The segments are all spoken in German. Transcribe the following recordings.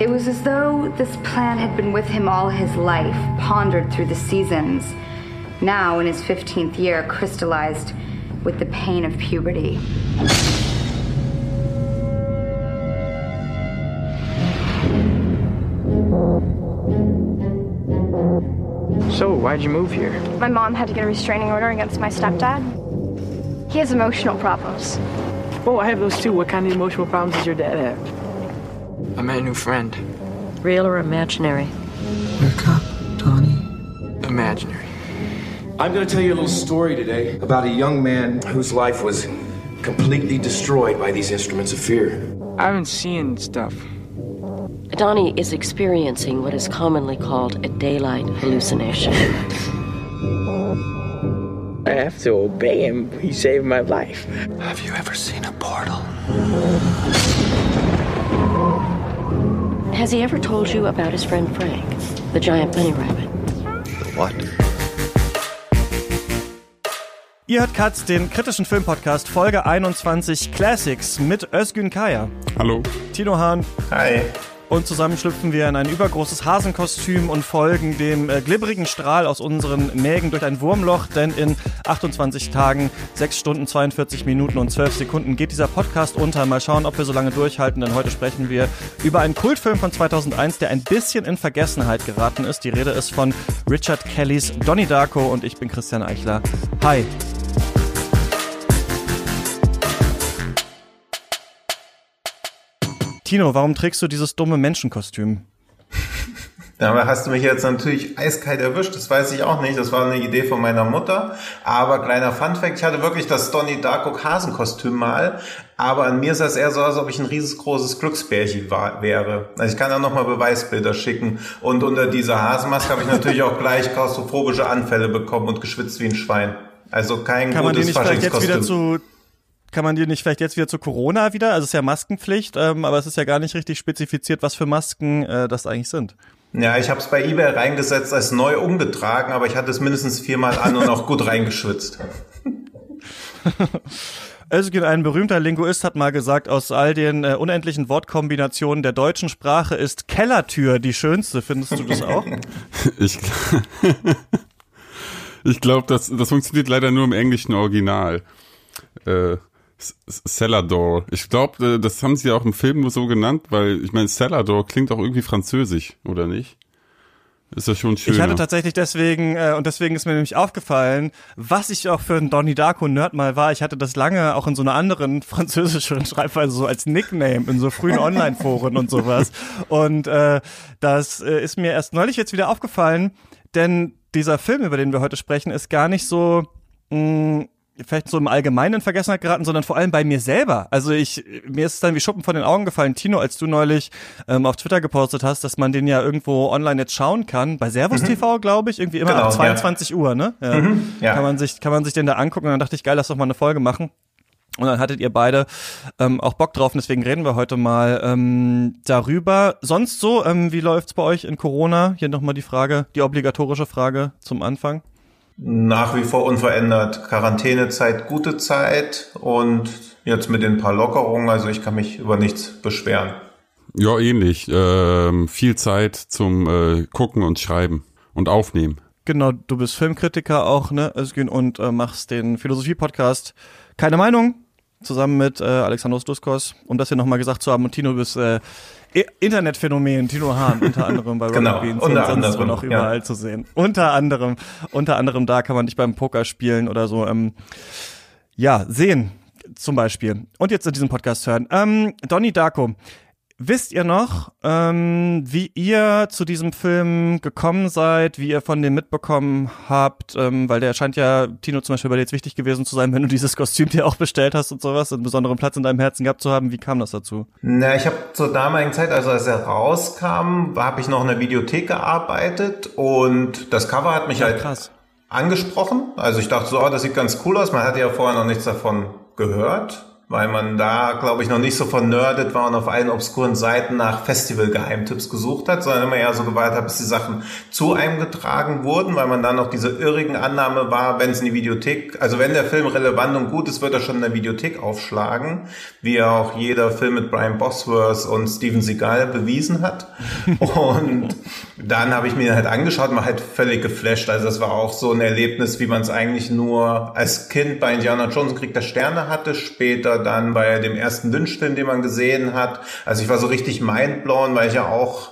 It was as though this plan had been with him all his life, pondered through the seasons. Now, in his 15th year, crystallized with the pain of puberty. So, why'd you move here? My mom had to get a restraining order against my stepdad. He has emotional problems. Oh, I have those too. What kind of emotional problems does your dad have? I met a new friend. Real or imaginary? Wake up, Donnie. Imaginary. I'm going to tell you a little story today about a young man whose life was completely destroyed by these instruments of fear. I've been seeing stuff. Donnie is experiencing what is commonly called a daylight hallucination. I have to obey him. He saved my life. Have you ever seen a portal? Has he ever told you about his friend Frank, the giant bunny rabbit? What? Ihr hört Katz, den kritischen Filmpodcast Folge 21 Classics mit Özgün Kaya. Hallo. Tino Hahn. Hi. Und zusammen schlüpfen wir in ein übergroßes Hasenkostüm und folgen dem äh, glibberigen Strahl aus unseren Mägen durch ein Wurmloch, denn in 28 Tagen, 6 Stunden, 42 Minuten und 12 Sekunden geht dieser Podcast unter. Mal schauen, ob wir so lange durchhalten, denn heute sprechen wir über einen Kultfilm von 2001, der ein bisschen in Vergessenheit geraten ist. Die Rede ist von Richard Kellys Donnie Darko und ich bin Christian Eichler. Hi. Tino, warum trägst du dieses dumme Menschenkostüm? Da hast du mich jetzt natürlich eiskalt erwischt. Das weiß ich auch nicht. Das war eine Idee von meiner Mutter. Aber kleiner Funfact, ich hatte wirklich das Donnie Darko Hasenkostüm mal. Aber an mir sah es eher so aus, als ob ich ein riesengroßes Glücksbärchen war, wäre. Also ich kann da nochmal Beweisbilder schicken. Und unter dieser Hasenmaske habe ich natürlich auch gleich klaustrophobische Anfälle bekommen und geschwitzt wie ein Schwein. Also kein Kann man die gutes nicht vielleicht jetzt wieder Faschingskostüm. zu kann man dir nicht vielleicht jetzt wieder zu Corona wieder? Also es ist ja Maskenpflicht, ähm, aber es ist ja gar nicht richtig spezifiziert, was für Masken äh, das eigentlich sind. Ja, ich habe es bei eBay reingesetzt als neu umgetragen, aber ich hatte es mindestens viermal an und auch gut reingeschwitzt. Özgün, ein berühmter Linguist, hat mal gesagt, aus all den äh, unendlichen Wortkombinationen der deutschen Sprache ist Kellertür die schönste. Findest du das auch? Ich, ich glaube, das, das funktioniert leider nur im englischen Original. Äh, Door. Ich glaube, das haben sie auch im Film so genannt, weil ich meine, Cellar Door klingt auch irgendwie französisch, oder nicht? Ist ja schon schön. Ich hatte tatsächlich deswegen, äh, und deswegen ist mir nämlich aufgefallen, was ich auch für ein Donnie Darko Nerd mal war. Ich hatte das lange auch in so einer anderen französischen Schreibweise so als Nickname in so frühen Online-Foren und sowas. Und äh, das äh, ist mir erst neulich jetzt wieder aufgefallen, denn dieser Film, über den wir heute sprechen, ist gar nicht so mh, vielleicht so im Allgemeinen in Vergessenheit geraten, sondern vor allem bei mir selber. Also ich, mir ist es dann wie Schuppen von den Augen gefallen, Tino, als du neulich ähm, auf Twitter gepostet hast, dass man den ja irgendwo online jetzt schauen kann. Bei Servus TV, glaube ich, irgendwie immer Genau, ab 22 Uhr, ne? Ja. ja. Kann man sich, kann man sich den da angucken und dann dachte ich, geil, lass doch mal eine Folge machen. Und dann hattet ihr beide ähm, auch Bock drauf, und deswegen reden wir heute mal ähm, darüber. Sonst so, ähm, wie läuft's bei euch in Corona? Hier nochmal die Frage, die obligatorische Frage zum Anfang. Nach wie vor unverändert. Quarantänezeit, gute Zeit und jetzt mit den paar Lockerungen, also ich kann mich über nichts beschweren. Ja, ähnlich. Ähm, viel Zeit zum äh, Gucken und Schreiben und Aufnehmen. Genau, du bist Filmkritiker auch, ne, Özgün, und äh, machst den Philosophie-Podcast Keine Meinung, zusammen mit äh, Alexandros Duskos. Um das hier nochmal gesagt zu haben, und Tino, du bist äh, Internetphänomen, Tino Hahn, unter anderem bei Rocket Genau, Beans und sonst wo noch ja. überall zu sehen. Unter anderem, unter anderem da kann man dich beim Poker spielen oder so, ähm, ja, sehen, zum Beispiel. Und jetzt in diesem Podcast hören. Ähm, Donnie Darko. Wisst ihr noch, ähm, wie ihr zu diesem Film gekommen seid, wie ihr von dem mitbekommen habt, ähm, weil der scheint ja, Tino zum Beispiel bei dir jetzt wichtig gewesen zu sein, wenn du dieses Kostüm dir auch bestellt hast und sowas, einen besonderen Platz in deinem Herzen gehabt zu haben. Wie kam das dazu? Na, ich habe zur damaligen Zeit, also als er rauskam, habe ich noch in der Videothek gearbeitet und das Cover hat mich halt krass. angesprochen. Also ich dachte so, oh, das sieht ganz cool aus. Man hatte ja vorher noch nichts davon gehört. Weil man da, glaube ich, noch nicht so vernördet war und auf allen obskuren Seiten nach Festival-Geheimtipps gesucht hat, sondern immer eher so gewartet hat, bis die Sachen zu einem getragen wurden, weil man dann noch diese irrigen Annahme war, wenn es in die Videothek, also wenn der Film relevant und gut ist, wird er schon in der Videothek aufschlagen, wie auch jeder Film mit Brian Bosworth und Steven Seagal bewiesen hat. und dann habe ich mir halt angeschaut und war halt völlig geflasht. Also das war auch so ein Erlebnis, wie man es eigentlich nur als Kind bei Indiana Jones Krieg der Sterne hatte, später dann bei dem ersten Lynch-Film, den man gesehen hat. Also ich war so richtig mindblown, weil ich ja auch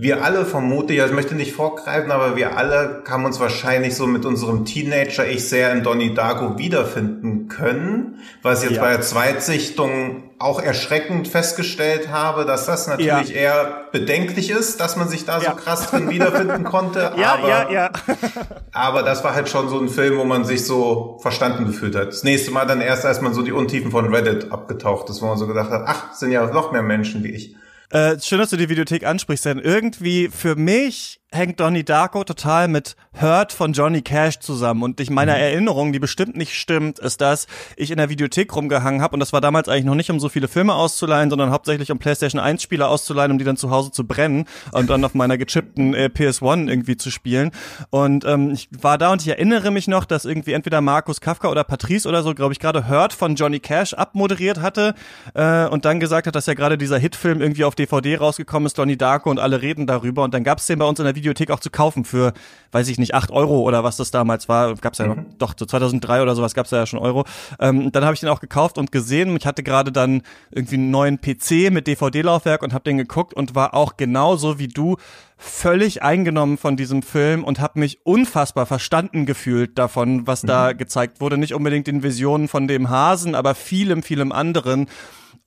wir alle vermutlich, also ich möchte nicht vorgreifen, aber wir alle haben uns wahrscheinlich so mit unserem Teenager-Ich sehr in Donnie Darko wiederfinden können, was ich jetzt ja. bei der Zweitsichtung auch erschreckend festgestellt habe, dass das natürlich ja. eher bedenklich ist, dass man sich da ja. so krass drin wiederfinden konnte. ja, aber, ja, ja. aber das war halt schon so ein Film, wo man sich so verstanden gefühlt hat. Das nächste Mal dann erst, als man so die Untiefen von Reddit abgetaucht ist, wo man so gedacht hat, ach, sind ja noch mehr Menschen wie ich. Äh, schön, dass du die Videothek ansprichst, denn irgendwie für mich hängt Donnie Darko total mit Hurt von Johnny Cash zusammen. Und ich meiner mhm. Erinnerung, die bestimmt nicht stimmt, ist, dass ich in der Videothek rumgehangen habe. Und das war damals eigentlich noch nicht, um so viele Filme auszuleihen, sondern hauptsächlich um PlayStation 1 Spiele auszuleihen, um die dann zu Hause zu brennen und dann auf meiner gechippten äh, PS1 irgendwie zu spielen. Und ähm, ich war da und ich erinnere mich noch, dass irgendwie entweder Markus Kafka oder Patrice oder so, glaube ich, gerade Hurt von Johnny Cash abmoderiert hatte äh, und dann gesagt hat, dass ja gerade dieser Hitfilm irgendwie auf DVD rausgekommen ist, Donnie Darko, und alle reden darüber. Und dann gab's den bei uns in der Videothek auch zu kaufen für, weiß ich nicht, acht Euro oder was das damals war. Gab's ja mhm. noch, doch, so 2003 oder sowas gab's ja schon Euro. Ähm, dann habe ich den auch gekauft und gesehen. Ich hatte gerade dann irgendwie einen neuen PC mit DVD-Laufwerk und habe den geguckt und war auch genauso wie du völlig eingenommen von diesem Film und habe mich unfassbar verstanden gefühlt davon, was mhm. da gezeigt wurde. Nicht unbedingt in Visionen von dem Hasen, aber vielem, vielem anderen.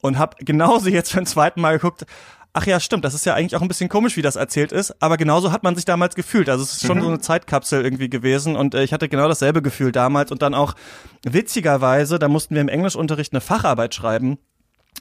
Und habe genauso jetzt beim zweiten Mal geguckt, ach ja, stimmt, das ist ja eigentlich auch ein bisschen komisch, wie das erzählt ist, aber genauso hat man sich damals gefühlt. Also es ist schon mhm. so eine Zeitkapsel irgendwie gewesen und äh, ich hatte genau dasselbe Gefühl damals und dann auch witzigerweise, da mussten wir im Englischunterricht eine Facharbeit schreiben.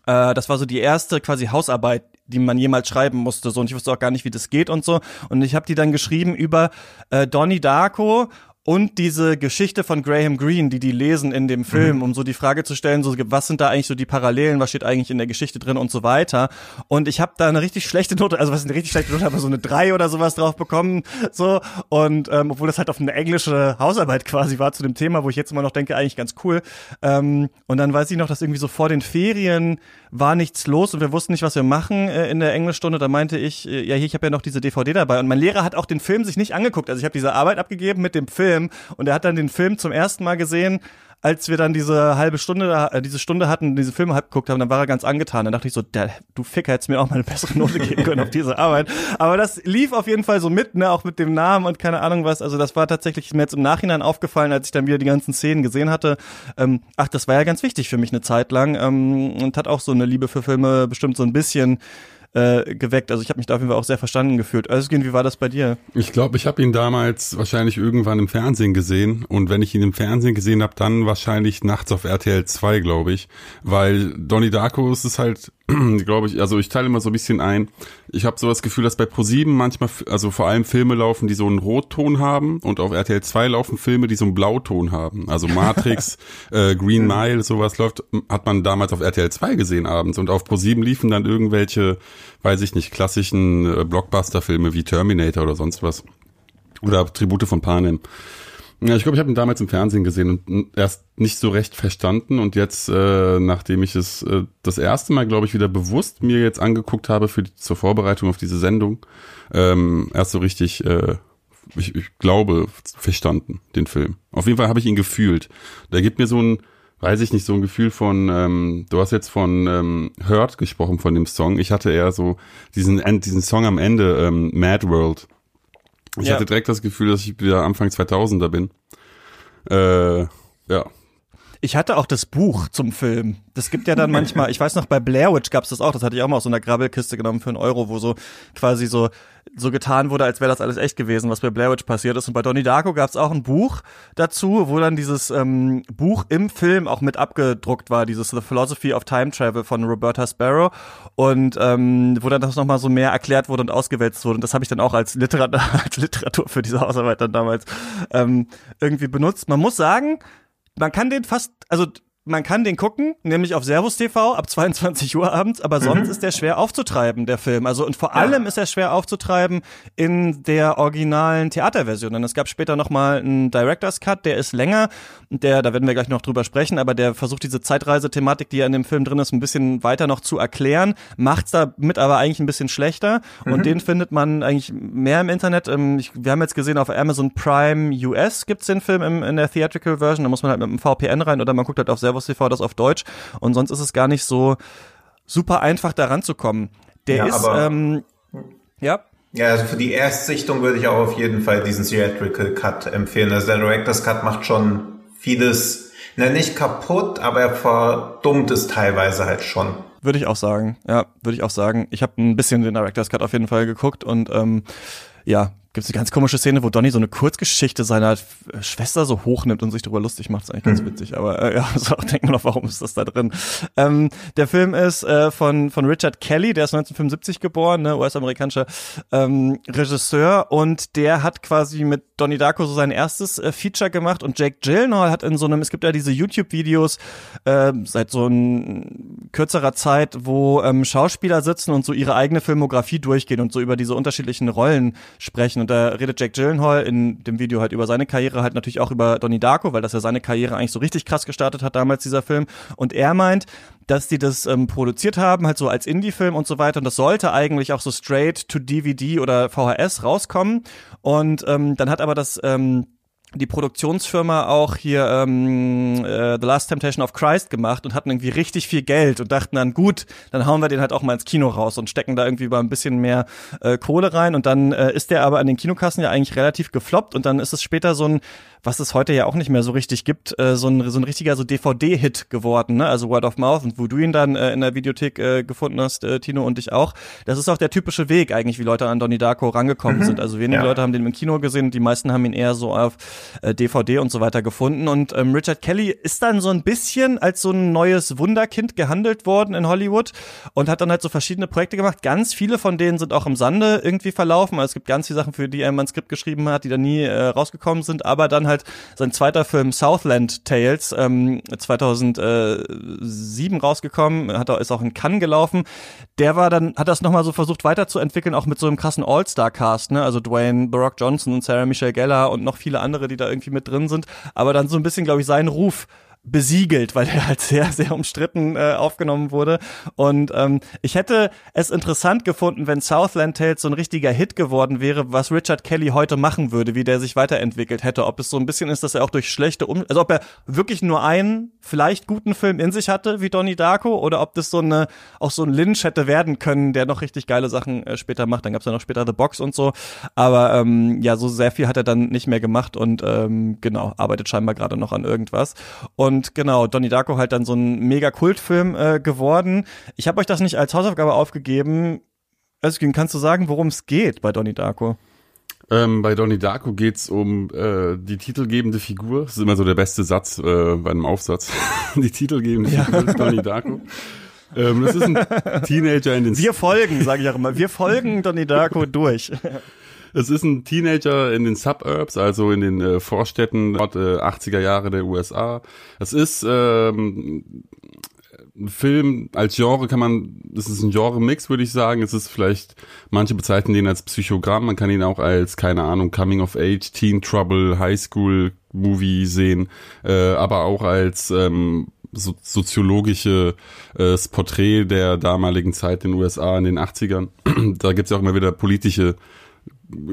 Äh, das war so die erste quasi Hausarbeit, die man jemals schreiben musste. So und ich wusste auch gar nicht, wie das geht und so. Und ich habe die dann geschrieben über äh, Donnie Darko und diese Geschichte von Graham Greene, die die lesen in dem Film, mhm. um so die Frage zu stellen, so was sind da eigentlich so die Parallelen, was steht eigentlich in der Geschichte drin und so weiter. Und ich habe da eine richtig schlechte Note, also was ist eine richtig schlechte Note, aber so eine drei oder sowas drauf bekommen, so und ähm, obwohl das halt auf eine englische Hausarbeit quasi war zu dem Thema, wo ich jetzt immer noch denke, eigentlich ganz cool. Ähm, und dann weiß ich noch, dass irgendwie so vor den Ferien war nichts los und wir wussten nicht, was wir machen äh, in der Englischstunde. Da meinte ich, äh, ja hier, ich habe ja noch diese DVD dabei und mein Lehrer hat auch den Film sich nicht angeguckt. Also ich habe diese Arbeit abgegeben mit dem Film Film und er hat dann den Film zum ersten Mal gesehen, als wir dann diese halbe Stunde, äh, diese Stunde hatten, diese Filme halb geguckt haben, dann war er ganz angetan. Dann dachte ich so, der, du Ficker hättest mir auch mal eine bessere Note geben können auf diese Arbeit. Aber das lief auf jeden Fall so mit, ne, auch mit dem Namen und keine Ahnung was. Also das war tatsächlich mir jetzt im Nachhinein aufgefallen, als ich dann wieder die ganzen Szenen gesehen hatte. Ähm, ach, das war ja ganz wichtig für mich eine Zeit lang ähm, und hat auch so eine Liebe für Filme bestimmt so ein bisschen äh, geweckt. Also ich habe mich da auf jeden Fall auch sehr verstanden gefühlt. Also wie war das bei dir? Ich glaube, ich habe ihn damals wahrscheinlich irgendwann im Fernsehen gesehen und wenn ich ihn im Fernsehen gesehen habe, dann wahrscheinlich nachts auf RTL 2, glaube ich, weil Donnie Darko ist es halt glaube ich, also ich teile immer so ein bisschen ein. Ich habe so das Gefühl, dass bei ProSieben manchmal, also vor allem Filme laufen, die so einen Rotton haben und auf RTL 2 laufen Filme, die so einen Blauton haben. Also Matrix, äh, Green Mile, sowas läuft, hat man damals auf RTL 2 gesehen abends und auf ProSieben liefen dann irgendwelche, weiß ich nicht, klassischen äh, Blockbuster-Filme wie Terminator oder sonst was. Oder Tribute von Panem. Ja, ich glaube, ich habe ihn damals im Fernsehen gesehen und erst nicht so recht verstanden und jetzt, äh, nachdem ich es äh, das erste Mal, glaube ich, wieder bewusst mir jetzt angeguckt habe für die, zur Vorbereitung auf diese Sendung, ähm, erst so richtig, äh, ich, ich glaube, verstanden, den Film. Auf jeden Fall habe ich ihn gefühlt. Der gibt mir so ein, weiß ich nicht, so ein Gefühl von, ähm, du hast jetzt von ähm, Hurt gesprochen, von dem Song. Ich hatte eher so diesen, diesen Song am Ende, ähm, Mad World ich ja. hatte direkt das Gefühl, dass ich wieder Anfang 2000er bin. Äh, ja. Ich hatte auch das Buch zum Film. Das gibt ja dann manchmal, ich weiß noch, bei Blair Witch gab's das auch, das hatte ich auch mal aus so einer Grabbelkiste genommen für einen Euro, wo so quasi so so getan wurde, als wäre das alles echt gewesen, was bei Blair Witch passiert ist. Und bei Donnie Darko gab es auch ein Buch dazu, wo dann dieses ähm, Buch im Film auch mit abgedruckt war, dieses The Philosophy of Time Travel von Roberta Sparrow. Und ähm, wo dann das nochmal so mehr erklärt wurde und ausgewälzt wurde. Und das habe ich dann auch als, Literat als Literatur für diese Hausarbeit dann damals ähm, irgendwie benutzt. Man muss sagen, man kann den fast, also man kann den gucken, nämlich auf Servus TV ab 22 Uhr abends, aber sonst Mhm. ist der schwer aufzutreiben, der Film. Also und vor allem ist er schwer aufzutreiben in der originalen Theaterversion. Denn es gab später nochmal einen Director's Cut, der ist länger, der, da werden wir gleich noch drüber sprechen, aber der versucht diese Zeitreisethematik, die ja in dem Film drin ist, ein bisschen weiter noch zu erklären, macht's damit aber eigentlich ein bisschen schlechter. Mhm. Und den findet man eigentlich mehr im Internet. Ähm, wir haben jetzt gesehen, auf Amazon Prime US gibt's den Film in der Theatrical Version. Da muss man halt mit dem VPN rein oder man guckt halt auf Servus TV das auf Deutsch. Und sonst ist es gar nicht so super einfach, da ranzukommen. Der Ja, ist, ähm, ja, Ja, also für die Erstsichtung würde ich auch auf jeden Fall diesen Theatrical Cut empfehlen. Also der Director's Cut macht schon vieles, na nicht kaputt, aber er verdummt es teilweise halt schon. Würde ich auch sagen. Ja, würde ich auch sagen. Ich habe ein bisschen den Director's Cut auf jeden Fall geguckt und ähm, ja, gibt es eine ganz komische Szene, wo Donny so eine Kurzgeschichte seiner Schwester so hochnimmt und sich darüber lustig macht. Das ist eigentlich ganz witzig. Aber äh, ja, so denkt man noch, warum ist das da drin? Ähm, der Film ist äh, von von Richard Kelly, der ist 1975 geboren, ne, US-amerikanischer ähm, Regisseur und der hat quasi mit Donnie Darko so sein erstes äh, Feature gemacht und Jake Gyllenhaal hat in so einem, es gibt ja diese YouTube-Videos äh, seit so ein kürzerer Zeit, wo ähm, Schauspieler sitzen und so ihre eigene Filmografie durchgehen und so über diese unterschiedlichen Rollen sprechen. Und da redet Jake Gyllenhaal in dem Video halt über seine Karriere, halt natürlich auch über Donnie Darko, weil das ja seine Karriere eigentlich so richtig krass gestartet hat damals, dieser Film. Und er meint, dass die das ähm, produziert haben, halt so als Indie-Film und so weiter. Und das sollte eigentlich auch so straight to DVD oder VHS rauskommen. Und ähm, dann hat aber das ähm, die Produktionsfirma auch hier ähm, äh, The Last Temptation of Christ gemacht und hatten irgendwie richtig viel Geld und dachten dann, gut, dann hauen wir den halt auch mal ins Kino raus und stecken da irgendwie mal ein bisschen mehr äh, Kohle rein. Und dann äh, ist der aber an den Kinokassen ja eigentlich relativ gefloppt und dann ist es später so ein, was es heute ja auch nicht mehr so richtig gibt, äh, so, ein, so ein richtiger so DVD-Hit geworden, ne? Also Word of Mouth und wo du ihn dann äh, in der Videothek äh, gefunden hast, äh, Tino und ich auch. Das ist auch der typische Weg eigentlich, wie Leute an Donnie Darko rangekommen Mhm. sind. Also wenige Ja. Leute haben den im Kino gesehen, die meisten haben ihn eher so auf äh, DVD und so weiter gefunden. Und ähm, Richard Kelly ist dann so ein bisschen als so ein neues Wunderkind gehandelt worden in Hollywood und hat dann halt so verschiedene Projekte gemacht. Ganz viele von denen sind auch im Sande irgendwie verlaufen. Also es gibt ganz viele Sachen, für die er mal ein Skript geschrieben hat, die dann nie äh, rausgekommen sind. Aber dann halt sein zweiter Film Southland Tales ähm, 2007 rausgekommen, hat ist auch in Cannes gelaufen. Der war dann, hat das nochmal so versucht weiterzuentwickeln, auch mit so einem krassen All-Star-Cast, ne? Also Dwayne Barack Johnson und Sarah Michelle Gellar und noch viele andere, die da irgendwie mit drin sind. Aber dann so ein bisschen, glaube ich, seinen Ruf besiegelt, weil er halt sehr, sehr umstritten äh, aufgenommen wurde. Und ähm, ich hätte es interessant gefunden, wenn Southland Tales so ein richtiger Hit geworden wäre, was Richard Kelly heute machen würde, wie der sich weiterentwickelt hätte. Ob es so ein bisschen ist, dass er auch durch schlechte um also ob er wirklich nur einen vielleicht guten Film in sich hatte, wie Donnie Darko, oder ob das so eine auch so ein Lynch hätte werden können, der noch richtig geile Sachen äh, später macht. Dann gab's ja noch später The Box und so. Aber ähm, ja, so sehr viel hat er dann nicht mehr gemacht und ähm, genau, arbeitet scheinbar gerade noch an irgendwas. Und genau, Donnie Darko halt dann so ein mega Kultfilm äh, geworden. Ich habe euch das nicht als Hausaufgabe aufgegeben. Özgün, kannst du sagen, worum es geht bei Donnie Darko? Ähm, bei Donnie Darko geht's um äh, die titelgebende Figur. Das ist immer so der beste Satz äh, bei einem Aufsatz. die titelgebende Figur ist Donnie Darko. Ähm, das ist ein Teenager in den Wir folgen, sage ich auch immer. Wir folgen Donnie Darko durch. Es ist ein Teenager in den Suburbs, also in den äh, Vorstädten dort äh, 80er Jahre der USA. Es ist ähm, ein Film als Genre kann man, das ist ein Genre-Mix, würde ich sagen. Es ist vielleicht, manche bezeichnen den als Psychogramm, man kann ihn auch als, keine Ahnung, Coming of Age, Teen Trouble, High School Movie sehen, äh, aber auch als ähm, so, soziologische äh, Porträt der damaligen Zeit in den USA in den 80ern. da gibt's ja auch immer wieder politische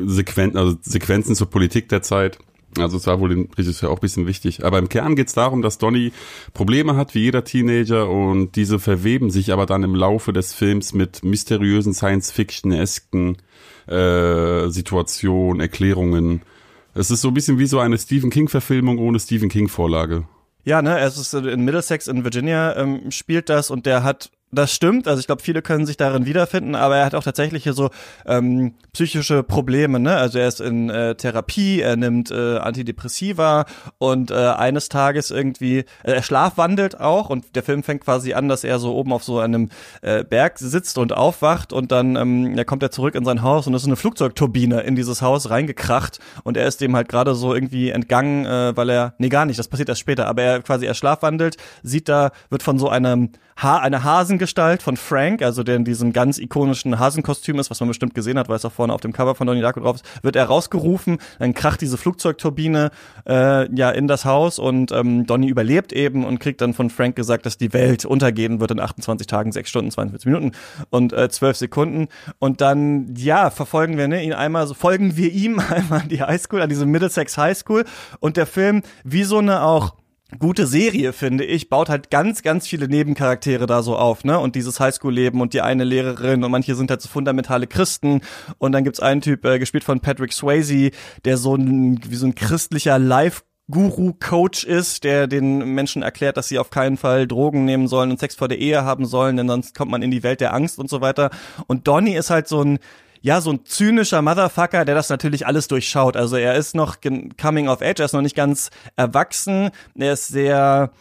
Sequenzen, also Sequenzen zur Politik der Zeit. Also es war wohl dem Regisseur auch ein bisschen wichtig. Aber im Kern geht es darum, dass Donny Probleme hat, wie jeder Teenager, und diese verweben sich aber dann im Laufe des Films mit mysteriösen Science-Fiction-esken äh, Situationen, Erklärungen. Es ist so ein bisschen wie so eine Stephen King-Verfilmung ohne Stephen King-Vorlage. Ja, ne, es ist in Middlesex in Virginia ähm, spielt das und der hat das stimmt. Also ich glaube, viele können sich darin wiederfinden, aber er hat auch tatsächlich hier so ähm, psychische Probleme. Ne? Also er ist in äh, Therapie, er nimmt äh, Antidepressiva und äh, eines Tages irgendwie, äh, er schlafwandelt auch und der Film fängt quasi an, dass er so oben auf so einem äh, Berg sitzt und aufwacht und dann ähm, er kommt er zurück in sein Haus und es ist eine Flugzeugturbine in dieses Haus reingekracht und er ist dem halt gerade so irgendwie entgangen, äh, weil er, nee gar nicht, das passiert erst später, aber er quasi er schlafwandelt, sieht da, wird von so einem ha eine Hasengestalt von Frank, also der in diesem ganz ikonischen Hasenkostüm ist, was man bestimmt gesehen hat, weil es auch vorne auf dem Cover von Donnie Darko drauf ist, wird er rausgerufen, dann kracht diese Flugzeugturbine äh, ja in das Haus und ähm, Donnie überlebt eben und kriegt dann von Frank gesagt, dass die Welt untergehen wird in 28 Tagen, 6 Stunden, 42 Minuten und äh, 12 Sekunden. Und dann ja verfolgen wir ne, ihn einmal, so folgen wir ihm einmal an die Highschool, an diese Middlesex Highschool und der Film wie so eine auch gute Serie, finde ich, baut halt ganz, ganz viele Nebencharaktere da so auf, ne? Und dieses Highschool-Leben und die eine Lehrerin und manche sind halt so fundamentale Christen. Und dann gibt's einen Typ, äh, gespielt von Patrick Swayze, der so ein, wie so ein christlicher Live- Guru-Coach ist, der den Menschen erklärt, dass sie auf keinen Fall Drogen nehmen sollen und Sex vor der Ehe haben sollen, denn sonst kommt man in die Welt der Angst und so weiter. Und Donny ist halt so ein ja, so ein zynischer Motherfucker, der das natürlich alles durchschaut. Also er ist noch coming of age, er ist noch nicht ganz erwachsen, er ist sehr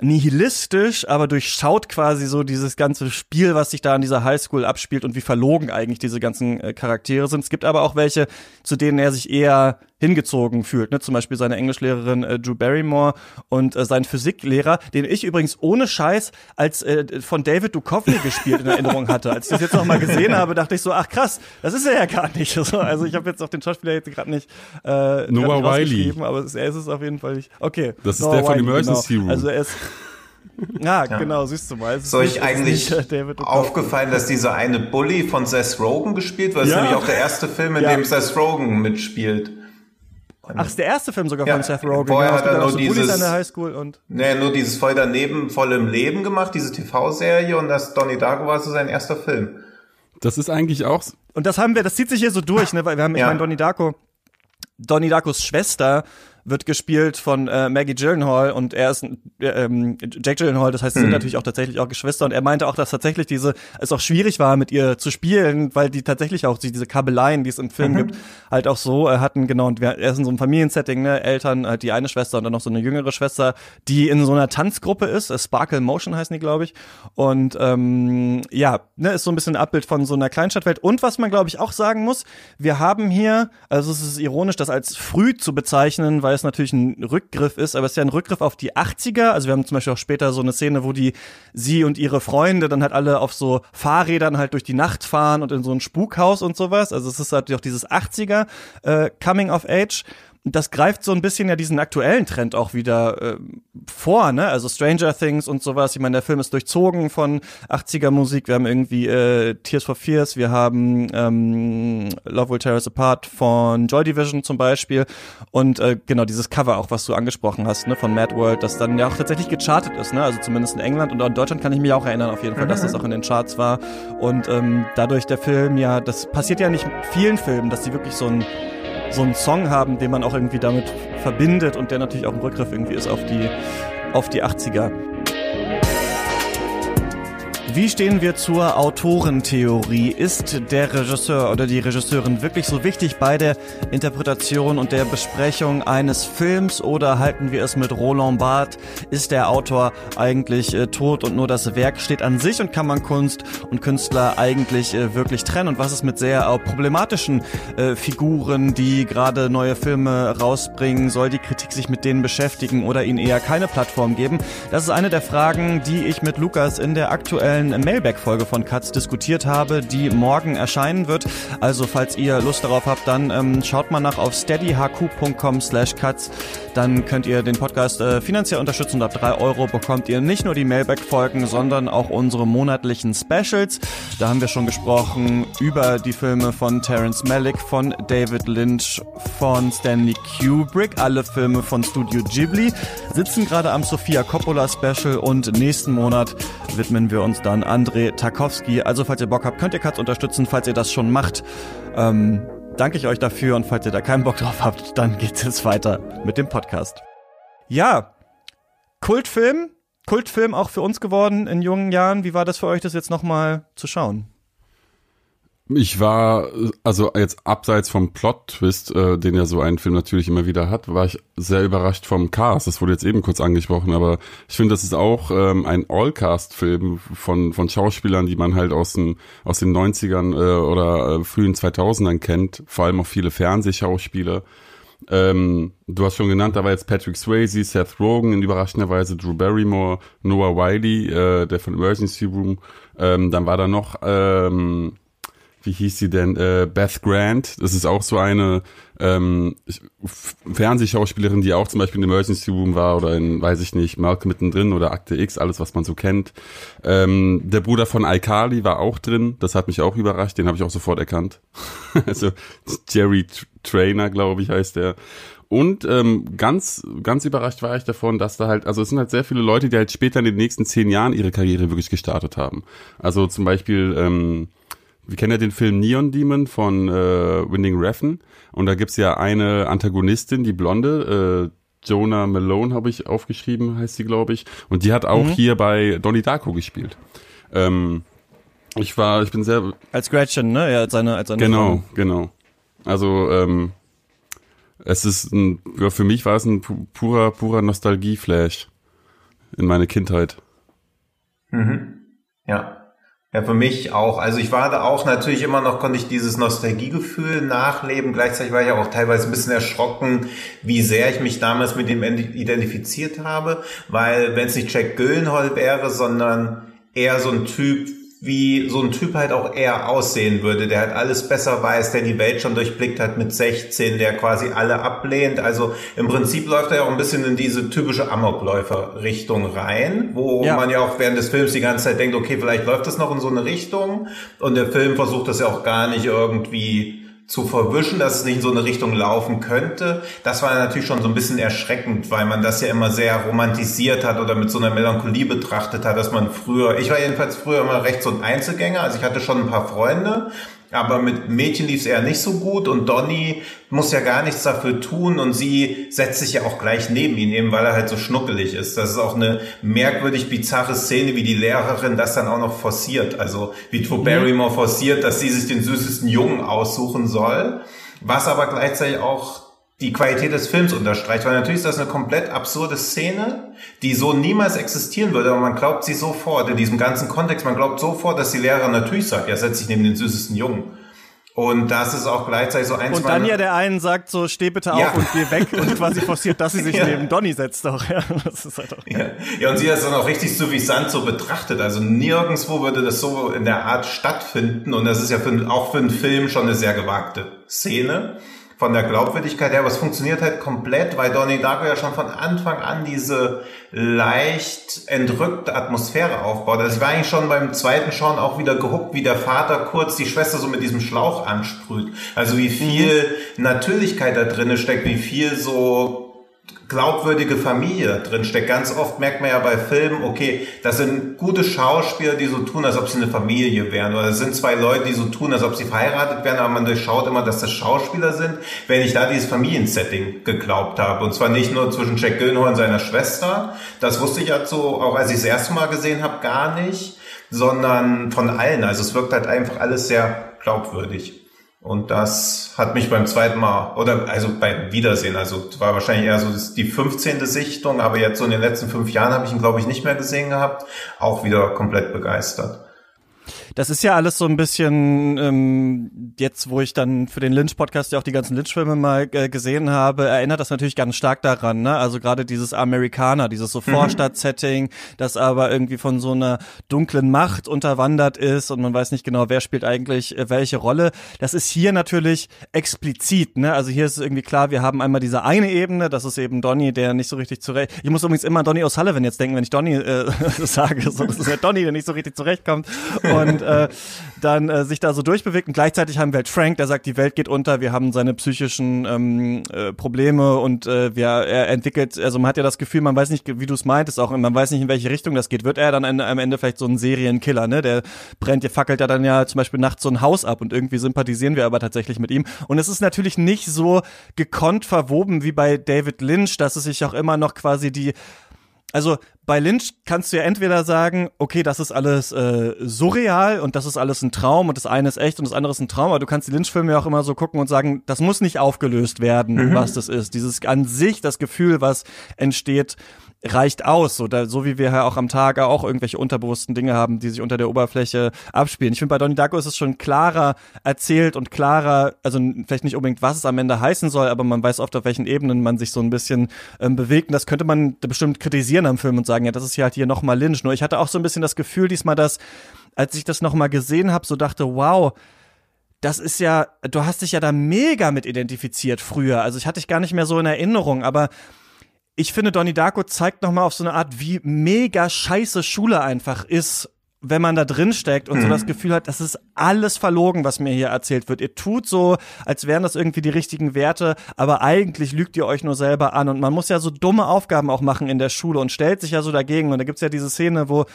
nihilistisch, aber durchschaut quasi so dieses ganze Spiel, was sich da an dieser Highschool abspielt und wie verlogen eigentlich diese ganzen äh, Charaktere sind. Es gibt aber auch welche, zu denen er sich eher hingezogen fühlt. Ne? Zum Beispiel seine Englischlehrerin äh, Drew Barrymore und äh, sein Physiklehrer, den ich übrigens ohne Scheiß als äh, von David Duchovny gespielt in Erinnerung hatte. Als ich das jetzt noch mal gesehen habe, dachte ich so, ach krass, das ist er ja gar nicht. also ich habe jetzt auch den Schauspieler jetzt gerade nicht, äh, Noah Wiley, aber er ist es auf jeden Fall nicht. Okay, das ist Noah der von Wiley, Emergency genau. Room. Also er ist ja, ja, genau, siehst du mal. Ist euch nicht, eigentlich aufgefallen, dass dieser eine Bully von Seth Rogen gespielt wird? Das ja. ist nämlich auch der erste Film, in ja. dem Seth Rogen mitspielt. Ach, ist der erste Film sogar ja, von Seth Rogen. Vorher hat er nur so dieses, an der Highschool und nee, nur dieses voll daneben, voll im Leben gemacht, diese TV-Serie und das Donnie Darko war so sein erster Film. Das ist eigentlich auch. Und das haben wir, das zieht sich hier so durch, ne, weil wir haben, ich ja. meine, Donnie Darko, Donnie Darkos Schwester wird gespielt von äh, Maggie Gyllenhaal und er ist ähm, Jack Gyllenhaal, das heißt, sie sind mhm. natürlich auch tatsächlich auch Geschwister und er meinte auch, dass tatsächlich diese es auch schwierig war mit ihr zu spielen, weil die tatsächlich auch diese Kabeleien, die es im Film mhm. gibt, halt auch so äh, hatten genau und wir, er ist in so einem Familiensetting, ne, Eltern, halt die eine Schwester und dann noch so eine jüngere Schwester, die in so einer Tanzgruppe ist, äh, Sparkle Motion heißen die, glaube ich. Und ähm, ja, ne, ist so ein bisschen ein Abbild von so einer Kleinstadtwelt und was man glaube ich auch sagen muss, wir haben hier, also es ist ironisch, das als früh zu bezeichnen, weil es natürlich ein Rückgriff ist, aber es ist ja ein Rückgriff auf die 80er. Also wir haben zum Beispiel auch später so eine Szene, wo die sie und ihre Freunde dann halt alle auf so Fahrrädern halt durch die Nacht fahren und in so ein Spukhaus und sowas. Also es ist halt auch dieses 80er äh, Coming of Age das greift so ein bisschen ja diesen aktuellen Trend auch wieder äh, vor, ne? Also Stranger Things und sowas. Ich meine, der Film ist durchzogen von 80er Musik. Wir haben irgendwie äh, Tears for Fears, wir haben ähm, Love Will Tear Us Apart von Joy Division zum Beispiel und äh, genau dieses Cover auch, was du angesprochen hast, ne? Von Mad World, das dann ja auch tatsächlich gechartet ist, ne? Also zumindest in England und in Deutschland kann ich mich auch erinnern auf jeden Fall, mhm. dass das auch in den Charts war und ähm, dadurch der Film ja, das passiert ja nicht vielen Filmen, dass sie wirklich so ein so einen Song haben, den man auch irgendwie damit verbindet und der natürlich auch ein Rückgriff irgendwie ist auf die, auf die 80er. Wie stehen wir zur Autorentheorie? Ist der Regisseur oder die Regisseurin wirklich so wichtig bei der Interpretation und der Besprechung eines Films oder halten wir es mit Roland Barthes? Ist der Autor eigentlich äh, tot und nur das Werk steht an sich und kann man Kunst und Künstler eigentlich äh, wirklich trennen? Und was ist mit sehr äh, problematischen äh, Figuren, die gerade neue Filme rausbringen? Soll die Kritik sich mit denen beschäftigen oder ihnen eher keine Plattform geben? Das ist eine der Fragen, die ich mit Lukas in der aktuellen aktuellen Mailback-Folge von Katz diskutiert habe, die morgen erscheinen wird. Also falls ihr Lust darauf habt, dann ähm, schaut mal nach auf steadyhq.com slash Katz. Dann könnt ihr den Podcast äh, finanziell unterstützen und ab drei Euro bekommt ihr nicht nur die Mailback-Folgen, sondern auch unsere monatlichen Specials. Da haben wir schon gesprochen über die Filme von Terence Malick, von David Lynch, von Stanley Kubrick, alle Filme von Studio Ghibli, sitzen gerade am Sofia Coppola Special und nächsten Monat widmen wir uns dann André Tarkowski. Also falls ihr Bock habt, könnt ihr Katz unterstützen, falls ihr das schon macht. Ähm, danke ich euch dafür und falls ihr da keinen Bock drauf habt, dann geht's jetzt weiter mit dem Podcast. Ja, Kultfilm, Kultfilm auch für uns geworden in jungen Jahren. Wie war das für euch, das jetzt nochmal zu schauen? Ich war, also jetzt abseits vom Plot-Twist, äh, den ja so ein Film natürlich immer wieder hat, war ich sehr überrascht vom Cast. Das wurde jetzt eben kurz angesprochen, aber ich finde, das ist auch ähm, ein All-Cast-Film von, von Schauspielern, die man halt aus den, aus den 90ern äh, oder äh, frühen 2000ern kennt. Vor allem auch viele Fernsehschauspieler. Ähm, du hast schon genannt, da war jetzt Patrick Swayze, Seth Rogen, in überraschender Weise Drew Barrymore, Noah Wiley, äh, der von Emergency Room. Ähm, dann war da noch... Ähm, wie hieß sie denn? Äh, Beth Grant. Das ist auch so eine ähm, Fernsehschauspielerin, die auch zum Beispiel in Emergency Room war oder in, weiß ich nicht, Malcolm mittendrin oder Akte X, alles, was man so kennt. Ähm, der Bruder von iCarly war auch drin. Das hat mich auch überrascht. Den habe ich auch sofort erkannt. also Jerry Trainer, glaube ich, heißt der. Und ähm, ganz, ganz überrascht war ich davon, dass da halt, also es sind halt sehr viele Leute, die halt später in den nächsten zehn Jahren ihre Karriere wirklich gestartet haben. Also zum Beispiel ähm, wir kennen ja den Film Neon Demon von äh, Winning Refn und da gibt's ja eine Antagonistin, die Blonde, äh, Jonah Malone habe ich aufgeschrieben, heißt sie, glaube ich. Und die hat auch mhm. hier bei Donnie Darko gespielt. Ähm, ich war, ich bin sehr... Als Gretchen, ne? Ja, als seine, als seine Genau, Frau. genau. Also, ähm, es ist ein, ja, für mich war es ein purer, purer Nostalgie-Flash in meine Kindheit. Mhm. Ja. Ja, für mich auch. Also ich war da auch natürlich immer noch, konnte ich dieses Nostalgiegefühl nachleben. Gleichzeitig war ich auch teilweise ein bisschen erschrocken, wie sehr ich mich damals mit ihm identifiziert habe. Weil wenn es nicht Jack Gyllenhaal wäre, sondern eher so ein Typ wie so ein Typ halt auch eher aussehen würde, der halt alles besser weiß, der die Welt schon durchblickt hat mit 16, der quasi alle ablehnt. Also im Prinzip läuft er ja auch ein bisschen in diese typische Amokläufer-Richtung rein, wo ja. man ja auch während des Films die ganze Zeit denkt, okay, vielleicht läuft das noch in so eine Richtung. Und der Film versucht das ja auch gar nicht irgendwie zu verwischen, dass es nicht in so eine Richtung laufen könnte. Das war natürlich schon so ein bisschen erschreckend, weil man das ja immer sehr romantisiert hat oder mit so einer Melancholie betrachtet hat, dass man früher, ich war jedenfalls früher immer recht so ein Einzelgänger, also ich hatte schon ein paar Freunde, aber mit Mädchen lief es eher nicht so gut und Donny muss ja gar nichts dafür tun und sie setzt sich ja auch gleich neben ihn, eben weil er halt so schnuckelig ist. Das ist auch eine merkwürdig bizarre Szene, wie die Lehrerin das dann auch noch forciert. Also wie Drew Barrymore forciert, dass sie sich den süßesten Jungen aussuchen soll. Was aber gleichzeitig auch die Qualität des Films unterstreicht, weil natürlich ist das eine komplett absurde Szene, die so niemals existieren würde, aber man glaubt sie sofort in diesem ganzen Kontext, man glaubt sofort, dass die Lehrerin natürlich sagt, ja, setz dich neben den süßesten Jungen. Und das ist auch gleichzeitig so ein, Und dann ja der einen sagt so, steh bitte auf ja. und geh weg und quasi forciert, dass sie sich ja. neben Donny setzt doch. Ja, das ist halt auch ja. ja, und sie hat es dann auch richtig suffisant so betrachtet. Also nirgendwo würde das so in der Art stattfinden. Und das ist ja für, auch für einen Film schon eine sehr gewagte Szene von der Glaubwürdigkeit her, aber es funktioniert halt komplett, weil Donnie Darko ja schon von Anfang an diese leicht entrückte Atmosphäre aufbaut. Also ich war eigentlich schon beim zweiten Schauen auch wieder gehuckt, wie der Vater kurz die Schwester so mit diesem Schlauch ansprüht. Also wie viel mhm. Natürlichkeit da drinne steckt, wie viel so glaubwürdige Familie drinsteckt. Ganz oft merkt man ja bei Filmen, okay, das sind gute Schauspieler, die so tun, als ob sie eine Familie wären. Oder es sind zwei Leute, die so tun, als ob sie verheiratet wären, aber man durchschaut immer, dass das Schauspieler sind, wenn ich da dieses Familiensetting geglaubt habe. Und zwar nicht nur zwischen Jack Gyllenhaal und seiner Schwester. Das wusste ich ja so, auch als ich das erste Mal gesehen habe, gar nicht, sondern von allen. Also es wirkt halt einfach alles sehr glaubwürdig. Und das hat mich beim zweiten Mal, oder also beim Wiedersehen, also war wahrscheinlich eher so die 15. Sichtung, aber jetzt so in den letzten fünf Jahren habe ich ihn, glaube ich, nicht mehr gesehen gehabt, auch wieder komplett begeistert. Das ist ja alles so ein bisschen, ähm, jetzt wo ich dann für den Lynch-Podcast ja auch die ganzen Lynch-Filme mal äh, gesehen habe, erinnert das natürlich ganz stark daran, ne? Also gerade dieses Amerikaner, dieses so mhm. Vorstadt-Setting, das aber irgendwie von so einer dunklen Macht unterwandert ist und man weiß nicht genau, wer spielt eigentlich äh, welche Rolle. Das ist hier natürlich explizit, ne? Also hier ist es irgendwie klar, wir haben einmal diese eine Ebene, das ist eben Donny, der nicht so richtig zurecht. Ich muss übrigens immer an Donny O'Sullivan jetzt denken, wenn ich Donny äh, sage, so, das ist ja Donny, der nicht so richtig zurechtkommt. Und äh, dann äh, sich da so durchbewegt. Und gleichzeitig haben wir halt Frank, der sagt, die Welt geht unter, wir haben seine psychischen ähm, äh, Probleme und äh, wir, er entwickelt, also man hat ja das Gefühl, man weiß nicht, wie du es meintest, auch man weiß nicht, in welche Richtung das geht. Wird er dann am Ende vielleicht so ein Serienkiller, ne? Der brennt, der fackelt ja dann ja zum Beispiel nachts so ein Haus ab und irgendwie sympathisieren wir aber tatsächlich mit ihm. Und es ist natürlich nicht so gekonnt verwoben wie bei David Lynch, dass es sich auch immer noch quasi die also bei Lynch kannst du ja entweder sagen, okay, das ist alles äh, surreal und das ist alles ein Traum und das eine ist echt und das andere ist ein Traum, aber du kannst die Lynch-Filme ja auch immer so gucken und sagen, das muss nicht aufgelöst werden, mhm. was das ist. Dieses an sich, das Gefühl, was entsteht, reicht aus, so, da, so wie wir ja auch am Tag auch irgendwelche unterbewussten Dinge haben, die sich unter der Oberfläche abspielen. Ich finde, bei Donnie Darko ist es schon klarer erzählt und klarer, also vielleicht nicht unbedingt, was es am Ende heißen soll, aber man weiß oft, auf welchen Ebenen man sich so ein bisschen ähm, bewegt. Und das könnte man bestimmt kritisieren am Film und sagen, ja, das ist ja halt hier nochmal Lynch. Nur ich hatte auch so ein bisschen das Gefühl diesmal, dass, als ich das nochmal gesehen habe, so dachte, wow, das ist ja, du hast dich ja da mega mit identifiziert früher. Also ich hatte dich gar nicht mehr so in Erinnerung, aber ich finde, Donnie Darko zeigt nochmal auf so eine Art, wie mega scheiße Schule einfach ist, wenn man da drin steckt und mhm. so das Gefühl hat, das ist alles verlogen, was mir hier erzählt wird. Ihr tut so, als wären das irgendwie die richtigen Werte, aber eigentlich lügt ihr euch nur selber an. Und man muss ja so dumme Aufgaben auch machen in der Schule und stellt sich ja so dagegen. Und da gibt's ja diese Szene, wo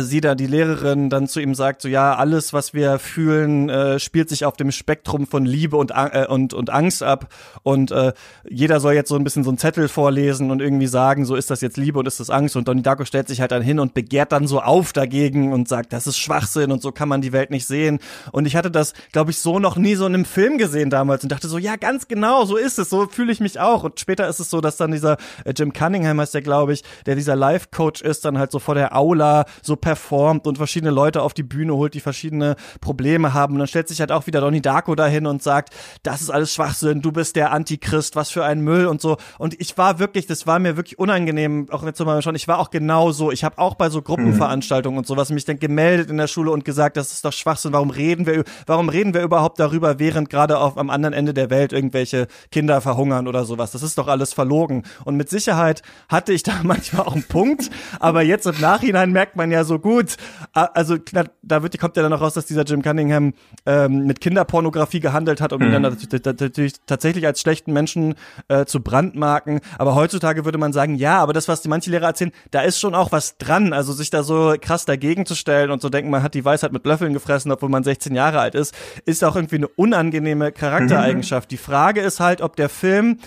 sie da die Lehrerin dann zu ihm sagt so ja alles was wir fühlen äh, spielt sich auf dem Spektrum von Liebe und äh, und und Angst ab. Und äh, jeder soll jetzt so ein bisschen so einen Zettel vorlesen und irgendwie sagen so ist das jetzt Liebe und ist das Angst? Und Donnie Darko stellt sich halt dann hin und begehrt dann so auf dagegen und sagt das ist Schwachsinn und so kann man die Welt nicht sehen. Und ich hatte das glaube ich so noch nie so in einem Film gesehen damals und dachte so ja ganz genau so ist es so fühle ich mich auch. Und später ist es so dass dann dieser äh, Jim Cunningham heißt der glaube ich der dieser Life Coach ist dann halt so vor der Aula so performt und verschiedene Leute auf die Bühne holt, die verschiedene Probleme haben. Und dann stellt sich halt auch wieder Donnie Darko dahin und sagt, das ist alles Schwachsinn, du bist der Antichrist, was für ein Müll und so. Und ich war wirklich, das war mir wirklich unangenehm, auch jetzt mal schon, ich war auch genau so. Ich habe auch bei so Gruppenveranstaltungen und sowas mich dann gemeldet in der Schule und gesagt, das ist doch Schwachsinn, warum reden wir, warum reden wir überhaupt darüber, während gerade auf am anderen Ende der Welt irgendwelche Kinder verhungern oder sowas. Das ist doch alles verlogen. Und mit Sicherheit hatte ich da manchmal auch einen Punkt, aber jetzt im Nachhinein merkt man ja so gut. Also da wird, kommt ja dann noch raus, dass dieser Jim Cunningham ähm, mit Kinderpornografie gehandelt hat, um mhm. ihn dann natürlich tatsächlich als schlechten Menschen äh, zu brandmarken. Aber heutzutage würde man sagen, ja, aber das, was die manche Lehrer erzählen, da ist schon auch was dran. Also sich da so krass dagegen zu stellen und so denken, man hat die Weisheit mit Löffeln gefressen, obwohl man 16 Jahre alt ist, ist auch irgendwie eine unangenehme Charaktereigenschaft. Mhm. Die Frage ist halt, ob der Film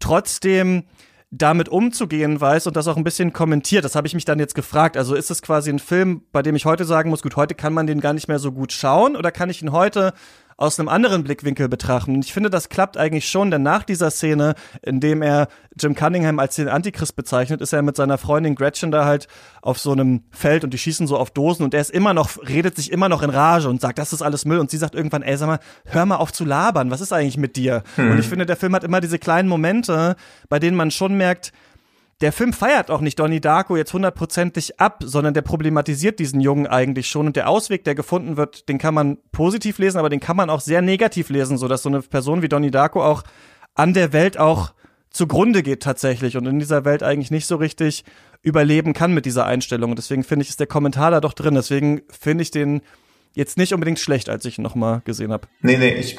trotzdem damit umzugehen weiß und das auch ein bisschen kommentiert. Das habe ich mich dann jetzt gefragt. Also ist es quasi ein Film, bei dem ich heute sagen muss, gut, heute kann man den gar nicht mehr so gut schauen oder kann ich ihn heute aus einem anderen Blickwinkel betrachten. Und ich finde, das klappt eigentlich schon, denn nach dieser Szene, in dem er Jim Cunningham als den Antichrist bezeichnet, ist er mit seiner Freundin Gretchen da halt auf so einem Feld und die schießen so auf Dosen und er ist immer noch, redet sich immer noch in Rage und sagt, das ist alles Müll. Und sie sagt irgendwann, ey, sag mal, hör mal auf zu labern, was ist eigentlich mit dir? Hm. Und ich finde, der Film hat immer diese kleinen Momente, bei denen man schon merkt, der Film feiert auch nicht Donnie Darko jetzt hundertprozentig ab, sondern der problematisiert diesen Jungen eigentlich schon und der Ausweg, der gefunden wird, den kann man positiv lesen, aber den kann man auch sehr negativ lesen, so dass so eine Person wie Donnie Darko auch an der Welt auch zugrunde geht tatsächlich und in dieser Welt eigentlich nicht so richtig überleben kann mit dieser Einstellung. Und deswegen finde ich, ist der Kommentar da doch drin. Deswegen finde ich den jetzt nicht unbedingt schlecht, als ich ihn nochmal gesehen habe. Nee, nee, ich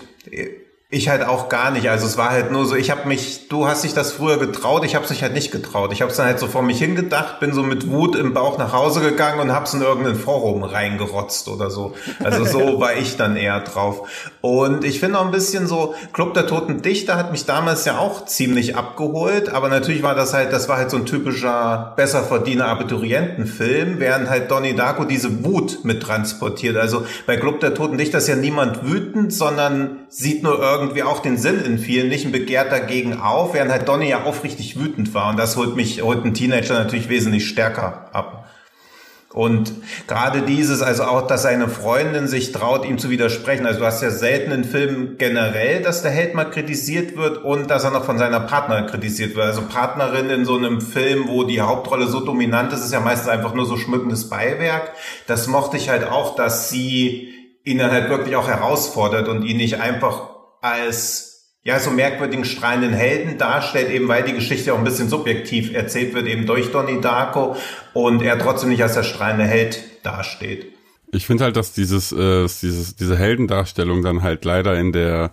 ich halt auch gar nicht. Also es war halt nur so, ich habe mich, du hast dich das früher getraut, ich habe es mich halt nicht getraut. Ich habe es dann halt so vor mich hingedacht, bin so mit Wut im Bauch nach Hause gegangen und hab's in irgendein Forum reingerotzt oder so. Also so war ich dann eher drauf. Und ich finde auch ein bisschen so, Club der Toten Dichter hat mich damals ja auch ziemlich abgeholt, aber natürlich war das halt, das war halt so ein typischer besserverdiener Abiturientenfilm, während halt Donnie Darko diese Wut mit transportiert. Also bei Club der Toten Dichter ist ja niemand wütend, sondern sieht nur irgendwie auch den Sinn in vielen nicht und begehrt dagegen auf, während halt Donny ja aufrichtig wütend war. Und das holt mich, holt einen Teenager natürlich wesentlich stärker ab. Und gerade dieses, also auch, dass seine Freundin sich traut, ihm zu widersprechen. Also du hast ja selten in Filmen generell, dass der Held mal kritisiert wird und dass er noch von seiner Partnerin kritisiert wird. Also Partnerin in so einem Film, wo die Hauptrolle so dominant ist, ist ja meistens einfach nur so schmückendes Beiwerk. Das mochte ich halt auch, dass sie ihn dann halt wirklich auch herausfordert und ihn nicht einfach als ja, so merkwürdigen strahlenden Helden darstellt, eben weil die Geschichte auch ein bisschen subjektiv erzählt wird, eben durch Donnie Darko und er trotzdem nicht als der strahlende Held dasteht. Ich finde halt, dass dieses, äh, dieses, diese Heldendarstellung dann halt leider in der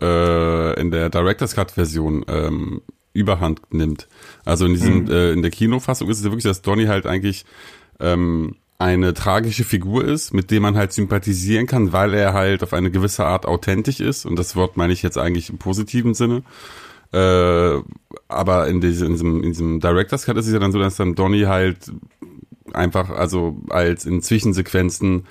äh, in der Director's Cut Version ähm, Überhand nimmt. Also in diesem, mhm. äh, in der Kinofassung ist es ja wirklich, dass Donnie halt eigentlich ähm, eine tragische Figur ist, mit dem man halt sympathisieren kann, weil er halt auf eine gewisse Art authentisch ist. Und das Wort meine ich jetzt eigentlich im positiven Sinne. Äh, aber in, diese, in, diesem, in diesem Director's Cut ist es ja dann so, dass dann Donny halt einfach, also als in Zwischensequenzen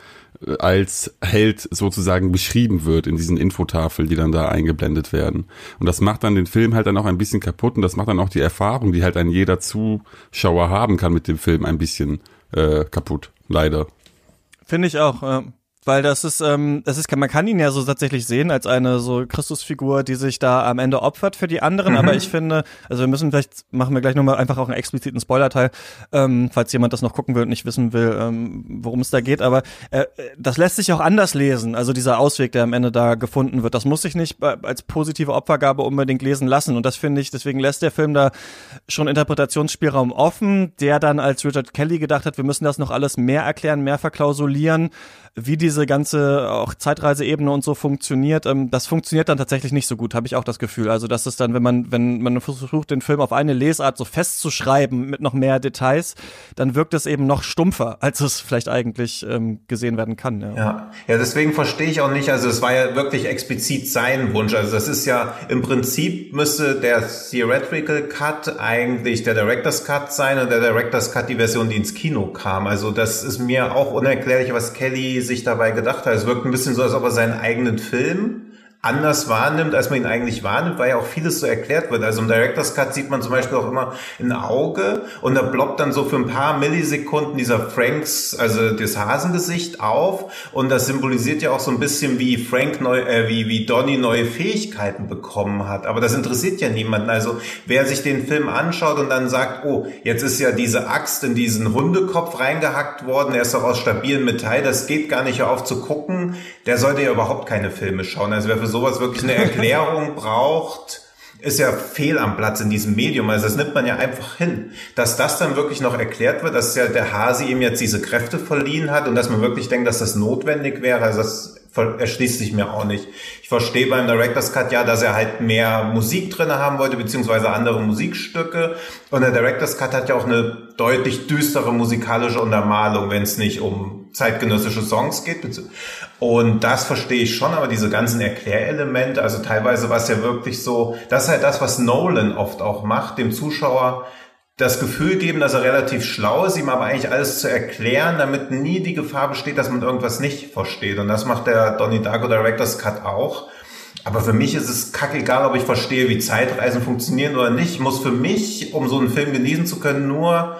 äh, als Held sozusagen beschrieben wird in diesen Infotafeln, die dann da eingeblendet werden. Und das macht dann den Film halt dann auch ein bisschen kaputt und das macht dann auch die Erfahrung, die halt ein jeder Zuschauer haben kann mit dem Film, ein bisschen äh, kaputt. Leider. Finde ich auch. Ja weil das ist, ähm, das ist, man kann ihn ja so tatsächlich sehen als eine so Christusfigur, die sich da am Ende opfert für die anderen. Mhm. Aber ich finde, also wir müssen vielleicht machen wir gleich nochmal einfach auch einen expliziten Spoilerteil, ähm, falls jemand das noch gucken will und nicht wissen will, ähm, worum es da geht. Aber äh, das lässt sich auch anders lesen. Also dieser Ausweg, der am Ende da gefunden wird, das muss sich nicht als positive Opfergabe unbedingt lesen lassen. Und das finde ich, deswegen lässt der Film da schon Interpretationsspielraum offen, der dann als Richard Kelly gedacht hat, wir müssen das noch alles mehr erklären, mehr verklausulieren wie diese ganze auch Zeitreiseebene und so funktioniert, ähm, das funktioniert dann tatsächlich nicht so gut, habe ich auch das Gefühl. Also das ist dann, wenn man, wenn man versucht, den Film auf eine Lesart so festzuschreiben mit noch mehr Details, dann wirkt es eben noch stumpfer, als es vielleicht eigentlich ähm, gesehen werden kann. Ja. ja, ja, deswegen verstehe ich auch nicht, also es war ja wirklich explizit sein Wunsch. Also das ist ja im Prinzip müsste der Theoretical Cut eigentlich der Director's Cut sein und der Director's Cut die Version, die ins Kino kam. Also das ist mir auch unerklärlich, was Kelly sich dabei gedacht hat. Es wirkt ein bisschen so, als ob er seinen eigenen Film anders wahrnimmt, als man ihn eigentlich wahrnimmt, weil ja auch vieles so erklärt wird. Also im Director's Cut sieht man zum Beispiel auch immer ein Auge und da ploppt dann so für ein paar Millisekunden dieser Franks, also das Hasengesicht auf und das symbolisiert ja auch so ein bisschen, wie Frank neu, äh, wie, wie Donny neue Fähigkeiten bekommen hat. Aber das interessiert ja niemanden. Also wer sich den Film anschaut und dann sagt, oh, jetzt ist ja diese Axt in diesen Hundekopf reingehackt worden, er ist doch aus stabilem Metall, das geht gar nicht auf zu gucken, der sollte ja überhaupt keine Filme schauen. Also wer für sowas wirklich eine Erklärung braucht, ist ja fehl am Platz in diesem Medium. Also das nimmt man ja einfach hin. Dass das dann wirklich noch erklärt wird, dass ja der Hasi ihm jetzt diese Kräfte verliehen hat und dass man wirklich denkt, dass das notwendig wäre, also das erschließt sich mir auch nicht. Ich verstehe beim Director's Cut ja, dass er halt mehr Musik drinne haben wollte, beziehungsweise andere Musikstücke. Und der Director's Cut hat ja auch eine deutlich düstere musikalische Untermalung, wenn es nicht um zeitgenössische Songs geht. Und das verstehe ich schon, aber diese ganzen Erklärelemente, also teilweise war es ja wirklich so, das ist halt das, was Nolan oft auch macht, dem Zuschauer das Gefühl geben, dass er relativ schlau ist, ihm aber eigentlich alles zu erklären, damit nie die Gefahr besteht, dass man irgendwas nicht versteht. Und das macht der Donnie Darko Director's Cut auch. Aber für mich ist es kackegal, ob ich verstehe, wie Zeitreisen funktionieren oder nicht. Ich muss für mich, um so einen Film genießen zu können, nur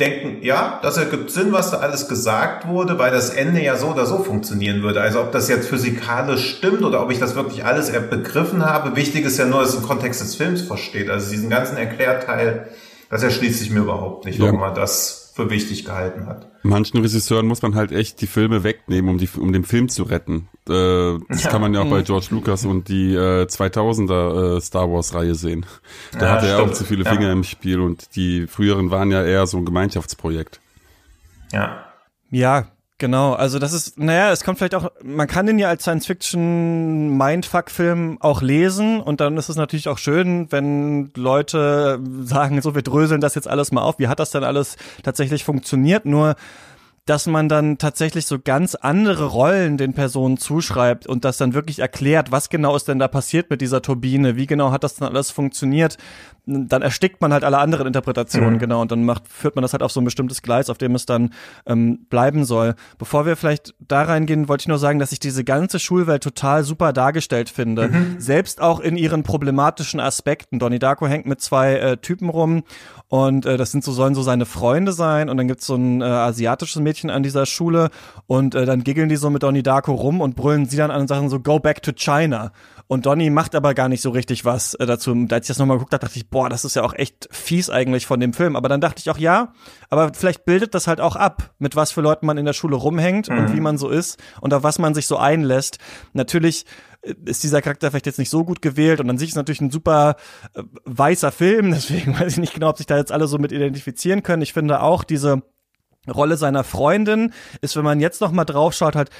denken, ja, das ergibt Sinn, was da alles gesagt wurde, weil das Ende ja so oder so funktionieren würde. Also ob das jetzt physikalisch stimmt oder ob ich das wirklich alles begriffen habe, wichtig ist ja nur, dass es im Kontext des Films versteht. Also diesen ganzen Erklärteil, das erschließt sich mir überhaupt nicht, warum ja. man das für wichtig gehalten hat. Manchen Regisseuren muss man halt echt die Filme wegnehmen, um, die, um den Film zu retten. Äh, das ja. kann man ja auch bei George Lucas und die äh, 2000er äh, Star Wars Reihe sehen. Da ja, hatte er auch zu viele Finger ja. im Spiel und die früheren waren ja eher so ein Gemeinschaftsprojekt. Ja. Ja, Genau, also das ist, naja, es kommt vielleicht auch, man kann den ja als Science-Fiction-Mindfuck-Film auch lesen und dann ist es natürlich auch schön, wenn Leute sagen, so, wir dröseln das jetzt alles mal auf, wie hat das denn alles tatsächlich funktioniert, nur dass man dann tatsächlich so ganz andere Rollen den Personen zuschreibt und das dann wirklich erklärt, was genau ist denn da passiert mit dieser Turbine, wie genau hat das dann alles funktioniert, dann erstickt man halt alle anderen Interpretationen, mhm. genau, und dann macht, führt man das halt auf so ein bestimmtes Gleis, auf dem es dann ähm, bleiben soll. Bevor wir vielleicht da reingehen, wollte ich nur sagen, dass ich diese ganze Schulwelt total super dargestellt finde. Mhm. Selbst auch in ihren problematischen Aspekten. Donnie Darko hängt mit zwei äh, Typen rum und äh, das sind so, sollen so seine Freunde sein und dann gibt's so ein äh, asiatisches Mädchen an dieser Schule und äh, dann giggeln die so mit Donnie Darko rum und brüllen sie dann an und sagen so, go back to China. Und Donny macht aber gar nicht so richtig was äh, dazu. Als ich das nochmal geguckt habe, dachte ich, boah, das ist ja auch echt fies eigentlich von dem Film. Aber dann dachte ich auch, ja, aber vielleicht bildet das halt auch ab, mit was für Leuten man in der Schule rumhängt mhm. und wie man so ist und auf was man sich so einlässt. Natürlich ist dieser Charakter vielleicht jetzt nicht so gut gewählt und an sich ist natürlich ein super äh, weißer Film, deswegen weiß ich nicht genau, ob sich da jetzt alle so mit identifizieren können. Ich finde auch diese Rolle seiner Freundin ist, wenn man jetzt noch mal drauf schaut, halt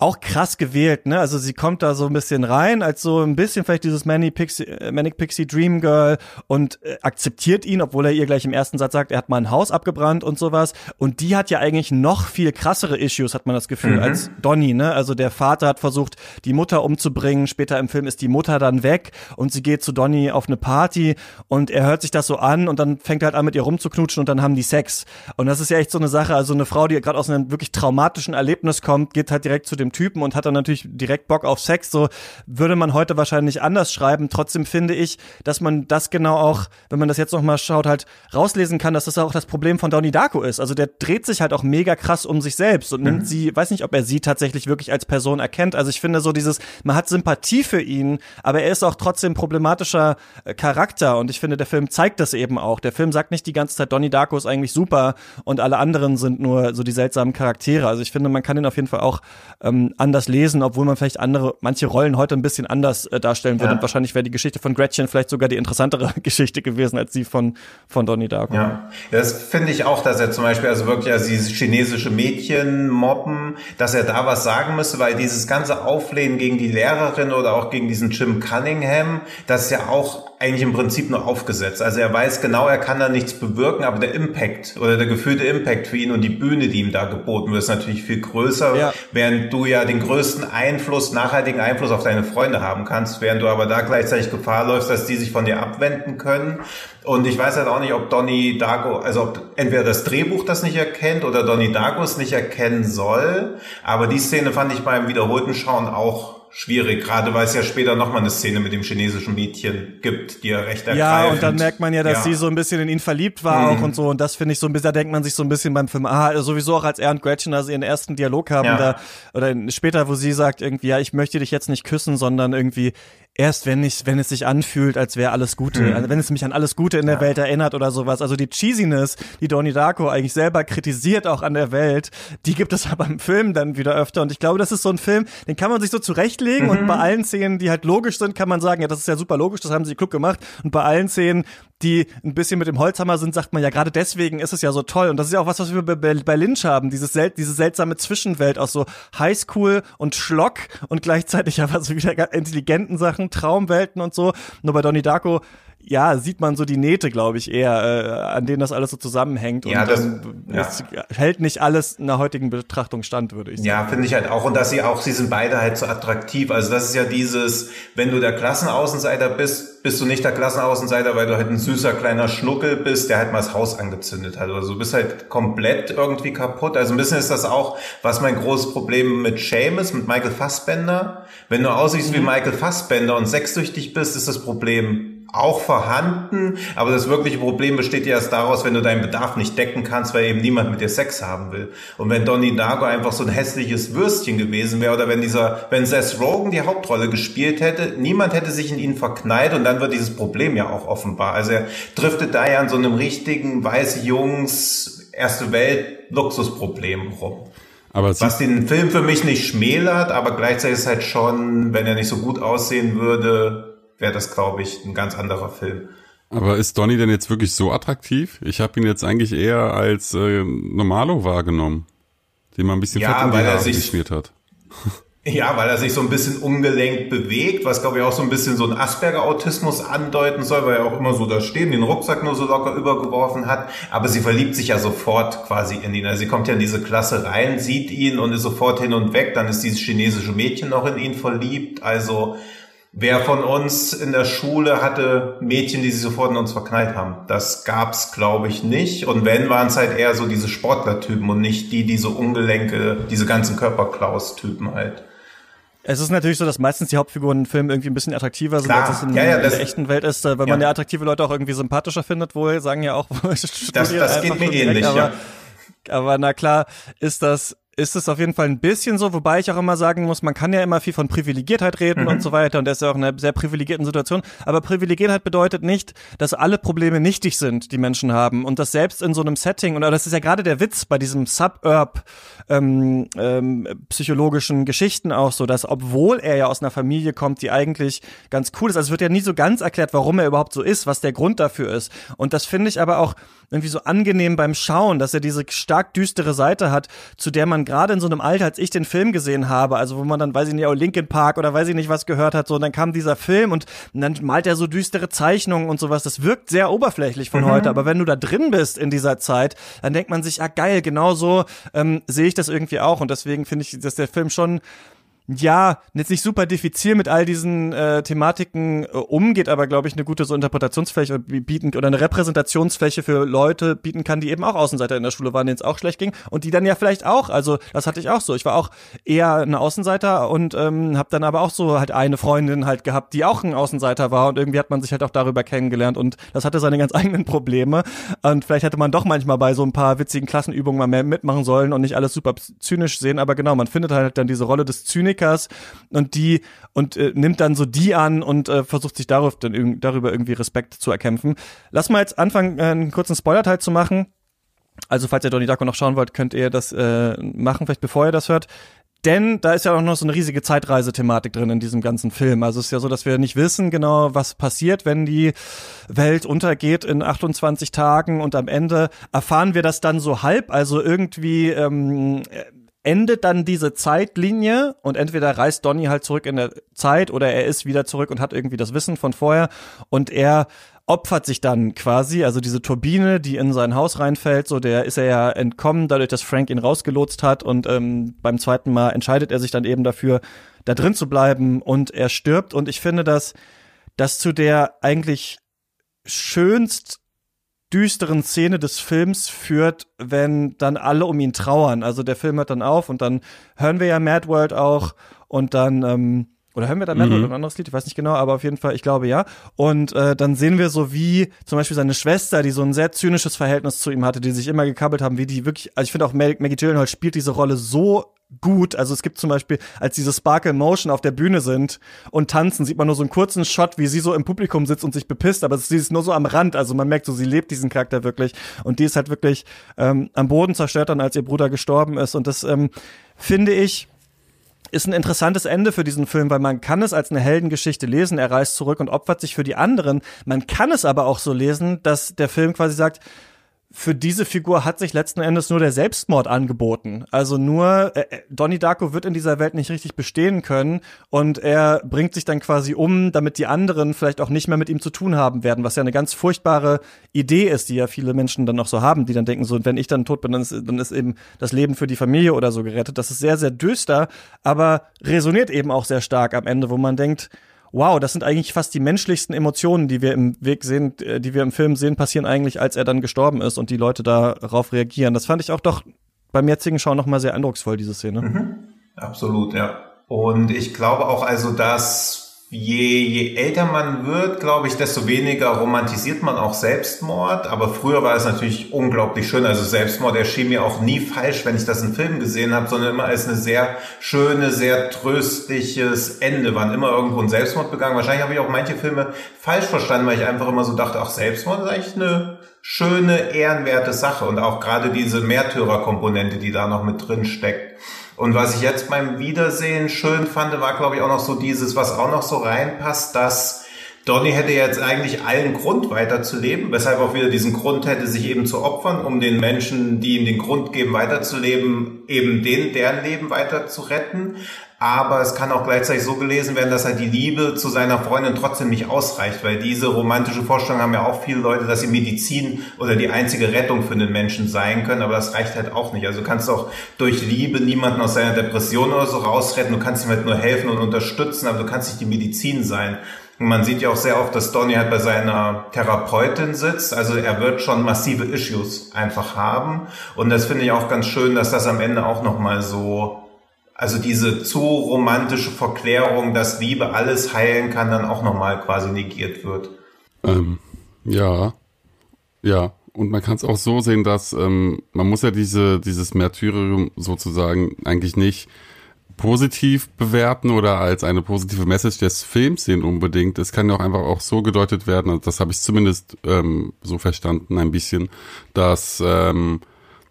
auch krass gewählt, ne? Also sie kommt da so ein bisschen rein, als so ein bisschen vielleicht dieses Manic Pixie, äh, Manic Pixie Dream Girl und äh, akzeptiert ihn, obwohl er ihr gleich im ersten Satz sagt, er hat mal ein Haus abgebrannt und sowas. Und die hat ja eigentlich noch viel krassere Issues, hat man das Gefühl, mhm. als Donny, ne? Also der Vater hat versucht, die Mutter umzubringen. Später im Film ist die Mutter dann weg und sie geht zu Donny auf eine Party und er hört sich das so an und dann fängt er halt an mit ihr rumzuknutschen und dann haben die Sex. Und das ist ja echt so eine Sache, also eine Frau, die gerade aus einem wirklich traumatischen Erlebnis kommt, geht halt direkt zu dem Typen und hat dann natürlich direkt Bock auf Sex. So würde man heute wahrscheinlich anders schreiben. Trotzdem finde ich, dass man das genau auch, wenn man das jetzt noch mal schaut, halt rauslesen kann, dass das auch das Problem von Donnie Darko ist. Also der dreht sich halt auch mega krass um sich selbst und mhm. nimmt sie, weiß nicht, ob er sie tatsächlich wirklich als Person erkennt. Also ich finde so dieses, man hat Sympathie für ihn, aber er ist auch trotzdem problematischer äh, Charakter und ich finde, der Film zeigt das eben auch. Der Film sagt nicht die ganze Zeit, Donnie Darko ist eigentlich super und alle anderen sind nur so die seltsamen Charaktere. Also ich finde, man kann ihn auf jeden Fall auch ähm, anders lesen, obwohl man vielleicht andere, manche Rollen heute ein bisschen anders äh, darstellen würde. Ja. Und wahrscheinlich wäre die Geschichte von Gretchen vielleicht sogar die interessantere Geschichte gewesen als die von, von Donnie Darko. Ja, das finde ich auch, dass er zum Beispiel, also wirklich, also dieses chinesische Mädchen mobben, dass er da was sagen müsste, weil dieses ganze Auflehnen gegen die Lehrerin oder auch gegen diesen Jim Cunningham, das ist ja auch eigentlich im Prinzip nur aufgesetzt. Also er weiß genau, er kann da nichts bewirken, aber der Impact oder der gefühlte Impact für ihn und die Bühne, die ihm da geboten wird, ist natürlich viel größer, ja. während du ja den größten Einfluss, nachhaltigen Einfluss auf deine Freunde haben kannst, während du aber da gleichzeitig Gefahr läufst, dass die sich von dir abwenden können. Und ich weiß halt auch nicht, ob Donny Darko, also ob entweder das Drehbuch das nicht erkennt oder Donny Darko es nicht erkennen soll. Aber die Szene fand ich beim wiederholten Schauen auch schwierig, gerade weil es ja später nochmal eine Szene mit dem chinesischen Mädchen gibt, die er recht ergreift. Ja, und dann merkt man ja, dass ja. sie so ein bisschen in ihn verliebt war mhm. auch und so. Und das finde ich so ein bisschen, da denkt man sich so ein bisschen beim Film, ah, sowieso auch als er und Gretchen also ihren ersten Dialog haben, ja. da, oder später, wo sie sagt irgendwie, ja, ich möchte dich jetzt nicht küssen, sondern irgendwie, erst wenn ich, wenn es sich anfühlt, als wäre alles Gute, mhm. also wenn es mich an alles Gute in der ja. Welt erinnert oder sowas. Also die Cheesiness, die Donnie Darko eigentlich selber kritisiert auch an der Welt, die gibt es aber im Film dann wieder öfter. Und ich glaube, das ist so ein Film, den kann man sich so zurechtlegen mhm. und bei allen Szenen, die halt logisch sind, kann man sagen, ja, das ist ja super logisch, das haben sie klug gemacht. Und bei allen Szenen, die ein bisschen mit dem Holzhammer sind, sagt man ja, gerade deswegen ist es ja so toll. Und das ist ja auch was, was wir bei, Lynch haben, dieses sel diese seltsame Zwischenwelt aus so Highschool und Schlock und gleichzeitig aber so wieder intelligenten Sachen, Traumwelten und so. Nur bei Donnie Darko ja, sieht man so die Nähte, glaube ich, eher, äh, an denen das alles so zusammenhängt. Ja, und das, ja. es hält nicht alles in der heutigen Betrachtung stand, würde ich sagen. Ja, finde ich halt auch. Und dass sie auch, sie sind beide halt so attraktiv. Also das ist ja dieses, wenn du der Klassenaußenseiter bist, bist du nicht der Klassenaußenseiter, weil du halt ein süßer kleiner Schnuckel bist, der halt mal das Haus angezündet hat. Also du bist halt komplett irgendwie kaputt. Also ein bisschen ist das auch, was mein großes Problem mit Shame ist, mit Michael Fassbender. Wenn du aussiehst mhm. wie Michael Fassbender und sexsüchtig bist, ist das Problem auch vorhanden, aber das wirkliche Problem besteht ja erst daraus, wenn du deinen Bedarf nicht decken kannst, weil eben niemand mit dir Sex haben will. Und wenn Donnie Darko einfach so ein hässliches Würstchen gewesen wäre oder wenn dieser, wenn Seth Rogen die Hauptrolle gespielt hätte, niemand hätte sich in ihn verknallt und dann wird dieses Problem ja auch offenbar. Also er driftet da ja an so einem richtigen weiße Jungs erste Welt Luxusproblem rum. Aber Was den Film für mich nicht schmälert, aber gleichzeitig ist halt schon, wenn er nicht so gut aussehen würde, wäre das, glaube ich, ein ganz anderer Film. Aber ist Donny denn jetzt wirklich so attraktiv? Ich habe ihn jetzt eigentlich eher als äh, Normalo wahrgenommen, den man ein bisschen ja, Fett in die Haare geschmiert hat. Ja, weil er sich so ein bisschen ungelenkt bewegt, was glaube ich auch so ein bisschen so ein Asperger-Autismus andeuten soll, weil er auch immer so da stehen, den Rucksack nur so locker übergeworfen hat. Aber sie verliebt sich ja sofort quasi in ihn. Also sie kommt ja in diese Klasse rein, sieht ihn und ist sofort hin und weg. Dann ist dieses chinesische Mädchen noch in ihn verliebt. Also Wer von uns in der Schule hatte Mädchen, die sich sofort in uns verknallt haben? Das gab's, glaube ich, nicht. Und wenn, waren es halt eher so diese Sportlertypen und nicht die, diese Ungelenke, diese ganzen Körperklaus-Typen halt. Es ist natürlich so, dass meistens die Hauptfiguren in Filmen irgendwie ein bisschen attraktiver sind, Klar. als es in, ja, ja, in der echten Welt ist, weil ja. man ja attraktive Leute auch irgendwie sympathischer findet, wohl, sagen ja auch Das, das geht mir ähnlich, aber, ja. Aber na klar ist das ist es auf jeden Fall ein bisschen so, wobei ich auch immer sagen muss, man kann ja immer viel von Privilegiertheit reden mhm. und so weiter und er ist ja auch in einer sehr privilegierten Situation, aber Privilegiertheit bedeutet nicht, dass alle Probleme nichtig sind, die Menschen haben und das selbst in so einem Setting, und das ist ja gerade der Witz bei diesem Suburb ähm, ähm, psychologischen Geschichten auch so, dass obwohl er ja aus einer Familie kommt, die eigentlich ganz cool ist, also es wird ja nie so ganz erklärt, warum er überhaupt so ist, was der Grund dafür ist und das finde ich aber auch irgendwie so angenehm beim Schauen, dass er diese stark düstere Seite hat, zu der man gerade in so einem Alter, als ich den Film gesehen habe, also wo man dann, weiß ich nicht, auch Linkin Park oder weiß ich nicht was gehört hat, so, und dann kam dieser Film und, und dann malt er so düstere Zeichnungen und sowas. Das wirkt sehr oberflächlich von mhm. heute, aber wenn du da drin bist in dieser Zeit, dann denkt man sich, ah geil, genau so ähm, sehe ich das irgendwie auch und deswegen finde ich, dass der Film schon ja, jetzt nicht super diffizil mit all diesen äh, Thematiken äh, umgeht, aber glaube ich eine gute so Interpretationsfläche bieten oder eine Repräsentationsfläche für Leute bieten kann, die eben auch Außenseiter in der Schule waren, denen es auch schlecht ging und die dann ja vielleicht auch, also das hatte ich auch so. Ich war auch eher ein Außenseiter und ähm, habe dann aber auch so halt eine Freundin halt gehabt, die auch ein Außenseiter war und irgendwie hat man sich halt auch darüber kennengelernt und das hatte seine ganz eigenen Probleme und vielleicht hätte man doch manchmal bei so ein paar witzigen Klassenübungen mal mehr mitmachen sollen und nicht alles super zynisch sehen, aber genau, man findet halt dann diese Rolle des Zynikers Snickers und die und äh, nimmt dann so die an und äh, versucht sich darauf dann darüber irgendwie Respekt zu erkämpfen. Lass mal jetzt anfangen, äh, einen kurzen Spoiler-Teil zu machen. Also falls ihr Donnie Darko noch schauen wollt, könnt ihr das äh, machen, vielleicht bevor ihr das hört. Denn da ist ja auch noch so eine riesige Zeitreisethematik drin in diesem ganzen Film. Also es ist ja so, dass wir nicht wissen genau, was passiert, wenn die Welt untergeht in 28 Tagen und am Ende erfahren wir das dann so halb. Also irgendwie ähm, endet dann diese Zeitlinie und entweder reist Donny halt zurück in der Zeit oder er ist wieder zurück und hat irgendwie das Wissen von vorher und er opfert sich dann quasi, also diese Turbine, die in sein Haus reinfällt, so der ist er ja entkommen, dadurch, dass Frank ihn rausgelotst hat und ähm, beim zweiten Mal entscheidet er sich dann eben dafür, da drin zu bleiben und er stirbt und ich finde, dass das zu der eigentlich schönst düsteren Szene des Films führt, wenn dann alle um ihn trauern. Also der Film hört dann auf und dann hören wir ja Mad World auch und dann ähm, oder hören wir da World mhm. oder ein anderes Lied? Ich weiß nicht genau, aber auf jeden Fall, ich glaube ja. Und äh, dann sehen wir so, wie zum Beispiel seine Schwester, die so ein sehr zynisches Verhältnis zu ihm hatte, die sich immer gekabbelt haben, wie die wirklich, also ich finde auch Maggie Gyllenhaal spielt diese Rolle so gut. Also es gibt zum Beispiel, als diese Sparkle Motion auf der Bühne sind und tanzen, sieht man nur so einen kurzen Shot, wie sie so im Publikum sitzt und sich bepisst, aber sie ist nur so am Rand. Also man merkt so, sie lebt diesen Charakter wirklich und die ist halt wirklich ähm, am Boden zerstört dann, als ihr Bruder gestorben ist. Und das ähm, finde ich ist ein interessantes Ende für diesen Film, weil man kann es als eine Heldengeschichte lesen, er reist zurück und opfert sich für die anderen. Man kann es aber auch so lesen, dass der Film quasi sagt, für diese Figur hat sich letzten Endes nur der Selbstmord angeboten. Also nur äh, äh, Donnie Darko wird in dieser Welt nicht richtig bestehen können und er bringt sich dann quasi um, damit die anderen vielleicht auch nicht mehr mit ihm zu tun haben werden, was ja eine ganz furchtbare Idee ist, die ja viele Menschen dann noch so haben, die dann denken so, wenn ich dann tot bin, dann ist, dann ist eben das Leben für die Familie oder so gerettet. Das ist sehr, sehr düster, aber resoniert eben auch sehr stark am Ende, wo man denkt, wow, das sind eigentlich fast die menschlichsten Emotionen, die wir im Weg sehen, äh, die wir im Film sehen, passieren eigentlich, als er dann gestorben ist und die Leute darauf reagieren. Das fand ich auch doch beim jetzigen Schauen noch mal sehr eindrucksvoll, diese Szene. Mhm. Absolut, ja. Und ich glaube auch also, dass je, je älter man wird, glaube ich, desto weniger romantisiert man auch Selbstmord. Aber früher war es natürlich unglaublich schön. Also Selbstmord erschien mir auch nie falsch, wenn ich das in Filmen gesehen habe, sondern immer als eine sehr schöne, sehr tröstliches Ende. Wann immer irgendwo ein Selbstmord begangen. Wahrscheinlich habe ich auch manche Filme falsch verstanden, weil ich einfach immer so dachte, ach, Selbstmord ist eigentlich eine schöne, ehrenwerte Sache. Und auch gerade diese Märtyrerkomponente, die da noch mit drin steckt. Und was ich jetzt beim Wiedersehen schön fand, war, glaube ich, auch noch so dieses, was auch noch so reinpasst, dass Donny hätte jetzt eigentlich allen Grund weiterzuleben, weshalb auch wieder diesen Grund hätte, sich eben zu opfern, um den Menschen, die ihm den Grund geben, weiterzuleben, eben den, deren Leben weiter zu retten aber es kann auch gleichzeitig so gelesen werden, dass halt die Liebe zu seiner Freundin trotzdem nicht ausreicht, weil diese romantische Vorstellung haben ja auch viele Leute, dass sie Medizin oder die einzige Rettung für den Menschen sein können, aber das reicht halt auch nicht. Also du kannst auch durch Liebe niemanden aus seiner Depression oder so rausretten, du kannst ihm halt nur helfen und unterstützen, aber du kannst nicht die Medizin sein. Und man sieht ja auch sehr oft, dass Donny halt bei seiner Therapeutin sitzt. Also er wird schon massive Issues einfach haben. Und das finde ich auch ganz schön, dass das am Ende auch nochmal so also diese zu romantische Verklärung, dass Liebe alles heilen kann, dann auch nochmal quasi negiert wird. Ähm, ja, ja. Und man kann es auch so sehen, dass ähm, man muss ja diese dieses Märtyrium sozusagen eigentlich nicht positiv bewerten oder als eine positive Message des Films sehen unbedingt. Es kann ja auch einfach auch so gedeutet werden, das habe ich zumindest ähm, so verstanden ein bisschen, dass ähm,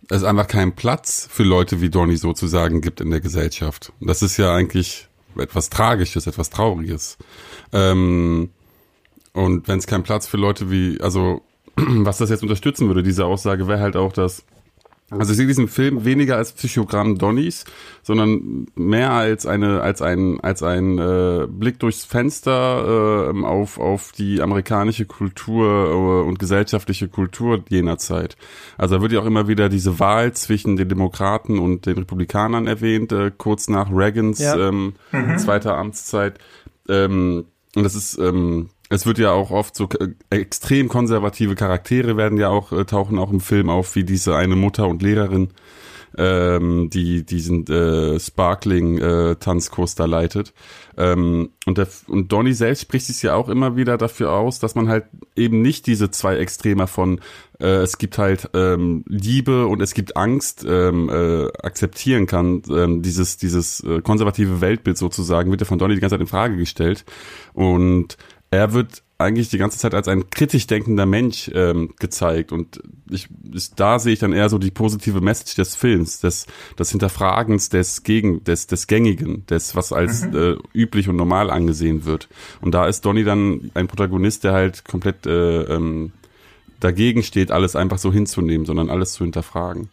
es einfach keinen Platz für Leute wie Donny sozusagen gibt in der Gesellschaft. Das ist ja eigentlich etwas Tragisches, etwas Trauriges. Ähm, und wenn es keinen Platz für Leute wie, also was das jetzt unterstützen würde, diese Aussage, wäre halt auch, dass also ich sehe diesen Film weniger als Psychogramm Donnys, sondern mehr als eine als ein als ein äh, Blick durchs Fenster äh, auf auf die amerikanische Kultur äh, und gesellschaftliche Kultur jener Zeit. Also da wird ja auch immer wieder diese Wahl zwischen den Demokraten und den Republikanern erwähnt, äh, kurz nach Reagans ja. ähm, mhm. zweiter Amtszeit. Ähm, und das ist ähm, es wird ja auch oft so äh, extrem konservative Charaktere werden ja auch äh, tauchen auch im Film auf, wie diese eine Mutter und Lehrerin, ähm, die diesen äh, Sparkling äh, Tanzkurs da leitet. Ähm, und der, und Donny selbst spricht sich ja auch immer wieder dafür aus, dass man halt eben nicht diese zwei Extremer von äh, es gibt halt ähm, Liebe und es gibt Angst ähm, äh, akzeptieren kann. Ähm, dieses dieses äh, konservative Weltbild sozusagen wird ja von Donny die ganze Zeit in Frage gestellt und er wird eigentlich die ganze Zeit als ein kritisch denkender Mensch ähm, gezeigt und ich, ich, da sehe ich dann eher so die positive Message des Films, des, des Hinterfragens des Gegen, des, des Gängigen, des was als mhm. äh, üblich und normal angesehen wird. Und da ist Donny dann ein Protagonist, der halt komplett äh, ähm, dagegen steht, alles einfach so hinzunehmen, sondern alles zu hinterfragen.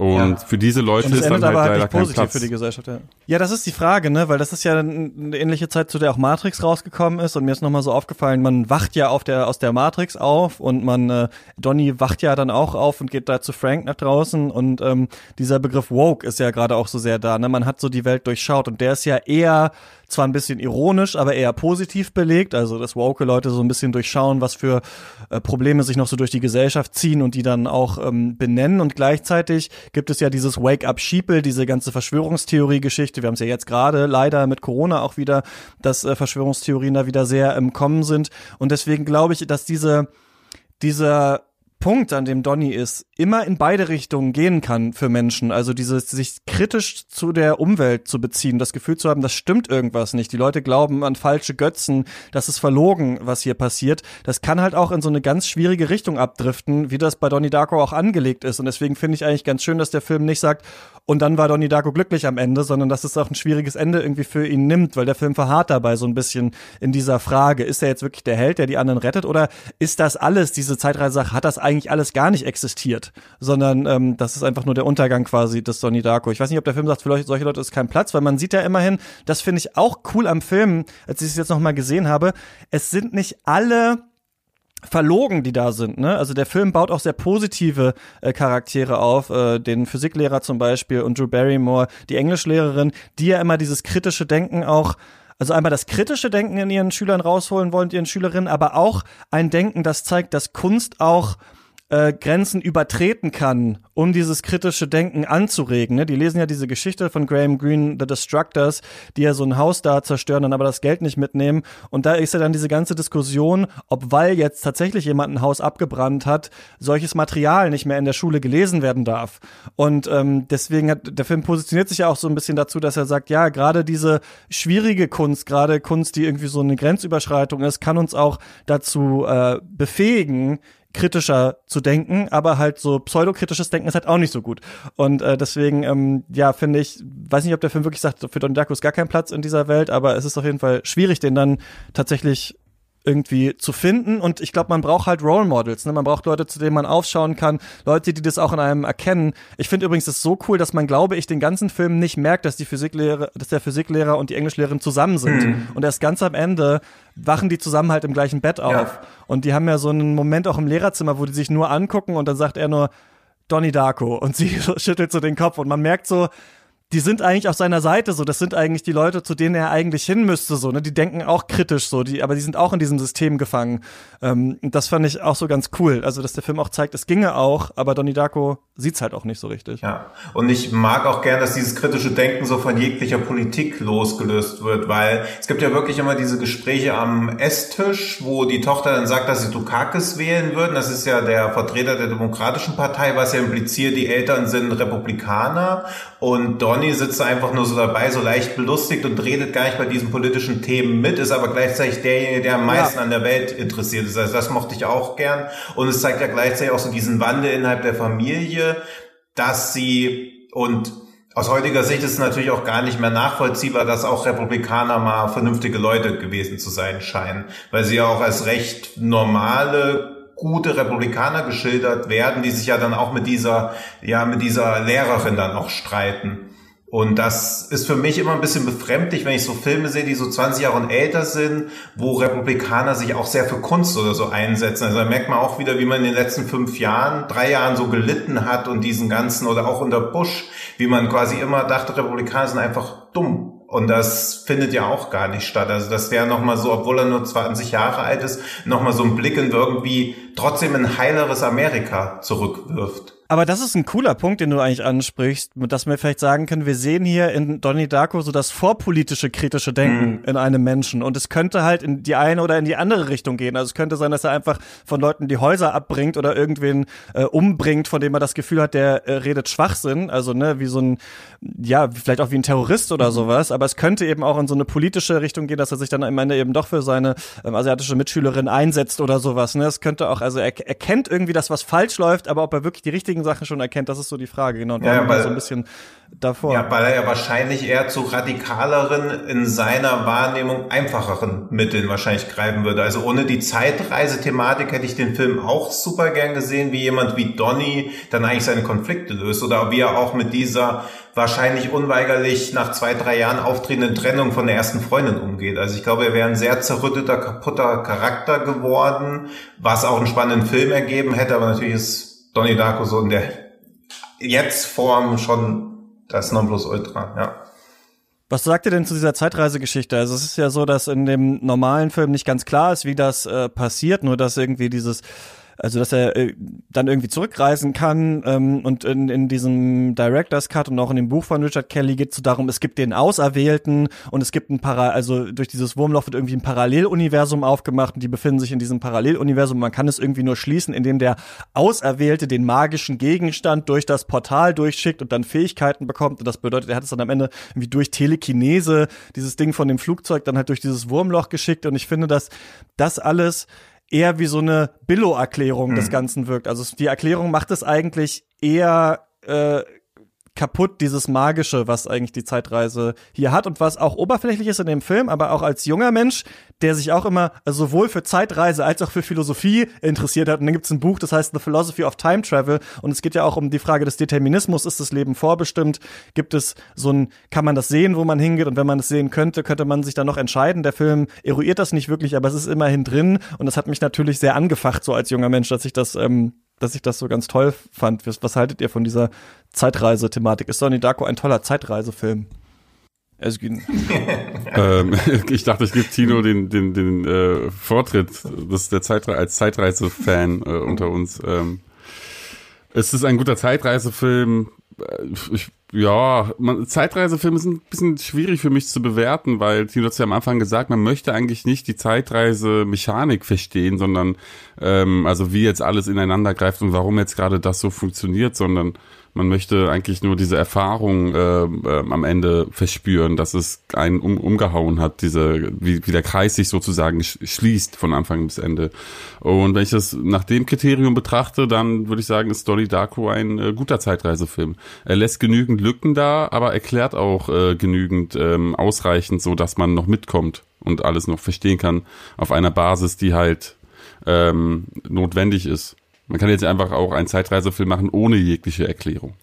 Und ja. für diese Leute ist dann halt leider kein Platz. für die Gesellschaft, ja. ja, das ist die Frage, ne, weil das ist ja eine ähnliche Zeit, zu der auch Matrix rausgekommen ist und mir ist nochmal so aufgefallen, man wacht ja auf der, aus der Matrix auf und man, äh, Donny wacht ja dann auch auf und geht da zu Frank nach draußen und ähm, dieser Begriff woke ist ja gerade auch so sehr da, ne, man hat so die Welt durchschaut und der ist ja eher zwar ein bisschen ironisch, aber eher positiv belegt, also dass woke Leute so ein bisschen durchschauen, was für äh, Probleme sich noch so durch die Gesellschaft ziehen und die dann auch ähm, benennen. Und gleichzeitig gibt es ja dieses Wake-up-Sheeple, diese ganze Verschwörungstheorie-Geschichte. Wir haben es ja jetzt gerade leider mit Corona auch wieder, dass äh, Verschwörungstheorien da wieder sehr im Kommen sind. Und deswegen glaube ich, dass diese dieser Punkt, an dem Donny ist, immer in beide Richtungen gehen kann für Menschen. Also dieses sich kritisch zu der Umwelt zu beziehen, das Gefühl zu haben, das stimmt irgendwas nicht. Die Leute glauben an falsche Götzen, das ist verlogen, was hier passiert. Das kann halt auch in so eine ganz schwierige Richtung abdriften, wie das bei Donnie Darko auch angelegt ist. Und deswegen finde ich eigentlich ganz schön, dass der Film nicht sagt, und dann war Donnie Darko glücklich am Ende, sondern dass es auch ein schwieriges Ende irgendwie für ihn nimmt, weil der Film verharrt dabei so ein bisschen in dieser Frage, ist er jetzt wirklich der Held, der die anderen rettet, oder ist das alles, diese Zeitreise, hat das eigentlich alles gar nicht existiert, sondern ähm, das ist einfach nur der Untergang quasi des Donnie Darko. Ich weiß nicht, ob der Film sagt, für solche Leute ist kein Platz, weil man sieht ja immerhin, das finde ich auch cool am Film, als ich es jetzt nochmal gesehen habe, es sind nicht alle verlogen, die da sind. Ne? Also der Film baut auch sehr positive äh, Charaktere auf, äh, den Physiklehrer zum Beispiel und Drew Barrymore, die Englischlehrerin, die ja immer dieses kritische Denken auch also einmal das kritische Denken in ihren Schülern rausholen wollen, ihren Schülerinnen, aber auch ein Denken, das zeigt, dass Kunst auch äh, Grenzen übertreten kann, um dieses kritische Denken anzuregen. Ne? Die lesen ja diese Geschichte von Graham Greene, The Destructors, die ja so ein Haus da zerstören, dann aber das Geld nicht mitnehmen. Und da ist ja dann diese ganze Diskussion, ob weil jetzt tatsächlich jemand ein Haus abgebrannt hat, solches Material nicht mehr in der Schule gelesen werden darf. Und ähm, deswegen hat der Film positioniert sich ja auch so ein bisschen dazu, dass er sagt, ja, gerade diese schwierige Kunst, gerade Kunst, die irgendwie so eine Grenzüberschreitung ist, kann uns auch dazu äh, befähigen, kritischer zu denken, aber halt so pseudokritisches Denken ist halt auch nicht so gut. Und äh, deswegen, ähm, ja, finde ich, weiß nicht, ob der Film wirklich sagt, für Don Darko ist gar kein Platz in dieser Welt, aber es ist auf jeden Fall schwierig, den dann tatsächlich irgendwie zu finden. Und ich glaube, man braucht halt Role Models. Ne? Man braucht Leute, zu denen man aufschauen kann, Leute, die das auch in einem erkennen. Ich finde übrigens das so cool, dass man, glaube ich, den ganzen Film nicht merkt, dass die Physiklehrer, dass der Physiklehrer und die Englischlehrerin zusammen sind. Mhm. Und erst ganz am Ende wachen die zusammen halt im gleichen Bett auf. Ja. Und die haben ja so einen Moment auch im Lehrerzimmer, wo die sich nur angucken und dann sagt er nur Donnie Darko und sie schüttelt so den Kopf und man merkt so, die sind eigentlich auf seiner Seite so. Das sind eigentlich die Leute, zu denen er eigentlich hin müsste so. Ne, die denken auch kritisch so, die, aber die sind auch in diesem System gefangen. Ähm, das fand ich auch so ganz cool. Also dass der Film auch zeigt, es ginge auch, aber Donnie Darko sieht's halt auch nicht so richtig. Ja, und ich mag auch gern, dass dieses kritische Denken so von jeglicher Politik losgelöst wird, weil es gibt ja wirklich immer diese Gespräche am Esstisch, wo die Tochter dann sagt, dass sie Dukakis wählen würden. Das ist ja der Vertreter der Demokratischen Partei, was ja impliziert, die Eltern sind Republikaner und Donny sitzt einfach nur so dabei, so leicht belustigt und redet gar nicht bei diesen politischen Themen mit, ist aber gleichzeitig derjenige, der am meisten ja. an der Welt interessiert ist. Also das mochte ich auch gern. Und es zeigt ja gleichzeitig auch so diesen Wandel innerhalb der Familie, dass sie und aus heutiger Sicht ist es natürlich auch gar nicht mehr nachvollziehbar, dass auch Republikaner mal vernünftige Leute gewesen zu sein scheinen, weil sie ja auch als recht normale gute Republikaner geschildert werden, die sich ja dann auch mit dieser, ja, mit dieser Lehrerin dann auch streiten. Und das ist für mich immer ein bisschen befremdlich, wenn ich so Filme sehe, die so 20 Jahre und älter sind, wo Republikaner sich auch sehr für Kunst oder so einsetzen. Also da merkt man auch wieder, wie man in den letzten fünf Jahren, drei Jahren so gelitten hat und diesen ganzen, oder auch unter Bush, wie man quasi immer dachte, Republikaner sind einfach dumm. Und das findet ja auch gar nicht statt. Also das wäre nochmal so, obwohl er nur 20 Jahre alt ist, nochmal so ein Blick in irgendwie trotzdem ein heileres Amerika zurückwirft. Aber das ist ein cooler Punkt, den du eigentlich ansprichst, dass wir vielleicht sagen können, wir sehen hier in Donnie Darko so das vorpolitische kritische Denken mhm. in einem Menschen und es könnte halt in die eine oder in die andere Richtung gehen. Also es könnte sein, dass er einfach von Leuten die Häuser abbringt oder irgendwen äh, umbringt, von dem er das Gefühl hat, der äh, redet Schwachsinn, also ne, wie so ein ja, vielleicht auch wie ein Terrorist oder mhm. sowas, aber es könnte eben auch in so eine politische Richtung gehen, dass er sich dann am Ende eben doch für seine ähm, asiatische Mitschülerin einsetzt oder sowas, ne? Es könnte auch also er, er kennt irgendwie das, was falsch läuft, aber ob er wirklich die richtigen Sachen schon erkennt, das ist so die Frage, genau. Und ja, weil, so ein bisschen davor. Ja, weil er ja wahrscheinlich eher zu radikaleren, in seiner Wahrnehmung einfacheren Mitteln wahrscheinlich greifen würde. Also ohne die Zeitreise-Thematik hätte ich den Film auch super gern gesehen, wie jemand wie Donny dann eigentlich seine Konflikte löst oder wie er auch mit dieser wahrscheinlich unweigerlich nach zwei, drei Jahren auftretenden Trennung von der ersten Freundin umgeht. Also ich glaube, er wäre ein sehr zerrütteter, kaputter Charakter geworden, was auch einen spannenden Film ergeben hätte, aber natürlich ist Donnie Darko so in der jetzt Form schon das Nonplusultra, ja. Was sagt ihr denn zu dieser Zeitreisegeschichte? Also es ist ja so, dass in dem normalen Film nicht ganz klar ist, wie das äh, passiert, nur dass irgendwie dieses also dass er äh, dann irgendwie zurückreisen kann ähm, und in, in diesem Director's Cut und auch in dem Buch von Richard Kelly geht es so darum, es gibt den Auserwählten und es gibt ein Para also durch dieses Wurmloch wird irgendwie ein Paralleluniversum aufgemacht und die befinden sich in diesem Paralleluniversum. Man kann es irgendwie nur schließen, indem der Auserwählte den magischen Gegenstand durch das Portal durchschickt und dann Fähigkeiten bekommt und das bedeutet, er hat es dann am Ende irgendwie durch Telekinese dieses Ding von dem Flugzeug dann halt durch dieses Wurmloch geschickt und ich finde, dass das alles eher wie so eine Billo-Erklärung mhm. des Ganzen wirkt. Also die Erklärung macht es eigentlich eher äh, kaputt, dieses Magische, was eigentlich die Zeitreise hier hat und was auch oberflächlich ist in dem Film, aber auch als junger Mensch, der sich auch immer sowohl für Zeitreise als auch für Philosophie interessiert hat. Und dann gibt es ein Buch, das heißt The Philosophy of Time Travel und es geht ja auch um die Frage des Determinismus. Ist das Leben vorbestimmt? Gibt es so ein, kann man das sehen, wo man hingeht? Und wenn man es sehen könnte, könnte man sich dann noch entscheiden. Der Film eruiert das nicht wirklich, aber es ist immerhin drin und das hat mich natürlich sehr angefacht, so als junger Mensch, dass ich das ähm, dass ich das so ganz toll fand. Was, was haltet ihr von dieser Zeitreise-Thematik? Ist Donnie Darko ein toller Zeitreisefilm? ähm, ich dachte, ich gebe Tino den, den, den äh, Vortritt. Das ist der Zeitre als Zeitreise-Fan äh, unter uns. Ähm, es ist ein guter Zeitreisefilm. Äh, ich ja, man, Zeitreisefilme sind ein bisschen schwierig für mich zu bewerten, weil Tino hat ja am Anfang gesagt, man möchte eigentlich nicht die Zeitreise-Mechanik verstehen, sondern ähm, also wie jetzt alles ineinander greift und warum jetzt gerade das so funktioniert, sondern man möchte eigentlich nur diese Erfahrung äh, äh, am Ende verspüren, dass es einen um, umgehauen hat, diese, wie, wie der Kreis sich sozusagen schließt von Anfang bis Ende. Und wenn ich das nach dem Kriterium betrachte, dann würde ich sagen, ist Dolly Darko ein äh, guter Zeitreisefilm. Er lässt genügend Lücken da, aber erklärt auch äh, genügend ähm, ausreichend, so dass man noch mitkommt und alles noch verstehen kann auf einer Basis, die halt ähm, notwendig ist. Man kann jetzt einfach auch einen Zeitreisefilm machen ohne jegliche Erklärung.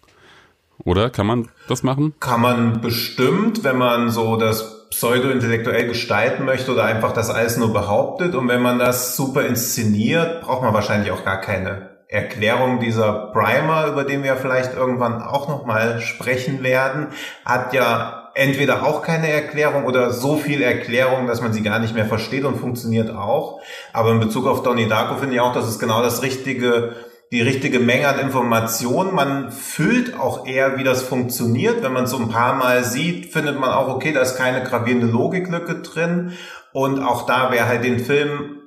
Oder kann man das machen? Kann man bestimmt, wenn man so das pseudo-intellektuell gestalten möchte oder einfach das alles nur behauptet. Und wenn man das super inszeniert, braucht man wahrscheinlich auch gar keine Erklärung. Dieser Primer, über den wir vielleicht irgendwann auch nochmal sprechen werden, hat ja entweder auch keine Erklärung oder so viel Erklärung, dass man sie gar nicht mehr versteht und funktioniert auch. Aber in Bezug auf Donnie Darko finde ich auch, dass es genau das richtige die richtige Menge an Informationen. Man fühlt auch eher, wie das funktioniert. Wenn man es so ein paar Mal sieht, findet man auch, okay, da ist keine gravierende Logiklücke drin. Und auch da, wer halt den Film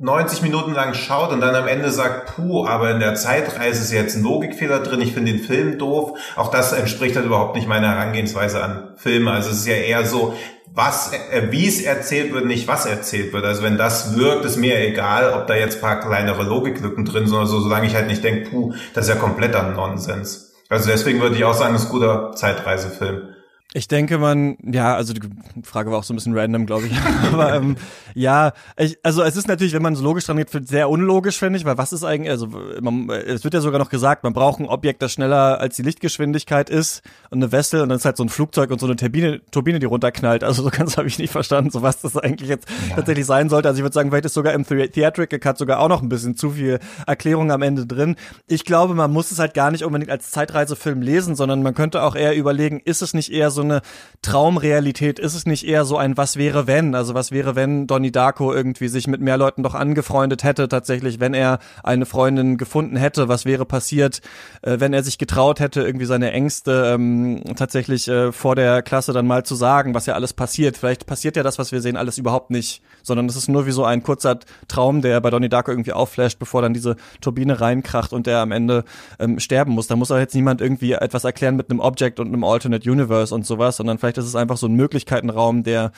90 Minuten lang schaut und dann am Ende sagt, puh, aber in der Zeitreise ist jetzt ein Logikfehler drin, ich finde den Film doof. Auch das entspricht halt überhaupt nicht meiner Herangehensweise an Filme. Also es ist ja eher so, was, äh, wie es erzählt wird, nicht was erzählt wird. Also wenn das wirkt, ist mir egal, ob da jetzt paar kleinere Logiklücken drin sind oder so, solange ich halt nicht denke, puh, das ist ja kompletter Nonsens. Also deswegen würde ich auch sagen, es ist ein guter Zeitreisefilm. Ich denke, man, ja, also die Frage war auch so ein bisschen random, glaube ich. Aber ähm, ja, ich, also es ist natürlich, wenn man so logisch dran geht, sehr unlogisch, finde ich, weil was ist eigentlich, also man, es wird ja sogar noch gesagt, man braucht ein Objekt, das schneller als die Lichtgeschwindigkeit ist und eine Wessel und dann ist halt so ein Flugzeug und so eine Turbine, Turbine, die runterknallt. Also so ganz habe ich nicht verstanden, so was das eigentlich jetzt ja. tatsächlich sein sollte. Also ich würde sagen, vielleicht ist sogar im Theatrical Cut sogar auch noch ein bisschen zu viel Erklärung am Ende drin. Ich glaube, man muss es halt gar nicht unbedingt als Zeitreisefilm lesen, sondern man könnte auch eher überlegen, ist es nicht eher so eine Traumrealität? Ist es nicht eher so ein Was wäre wenn? Also was wäre, wenn Donnie Darko irgendwie sich mit mehr Leuten doch angefreundet hätte, tatsächlich, wenn er eine Freundin gefunden hätte? Was wäre passiert, äh, wenn er sich getraut hätte, irgendwie seine Ängste ähm, tatsächlich äh, vor der Klasse dann mal zu sagen, was ja alles passiert? Vielleicht passiert ja das, was wir sehen, alles überhaupt nicht, sondern es ist nur wie so ein kurzer Traum, der bei Donnie Darko irgendwie aufflasht, bevor dann diese Turbine reinkracht und der am Ende ähm, sterben muss. Da muss auch jetzt niemand irgendwie etwas erklären mit einem Object und einem Alternate Universe und sowas, sondern vielleicht ist es einfach so ein Möglichkeitenraum, der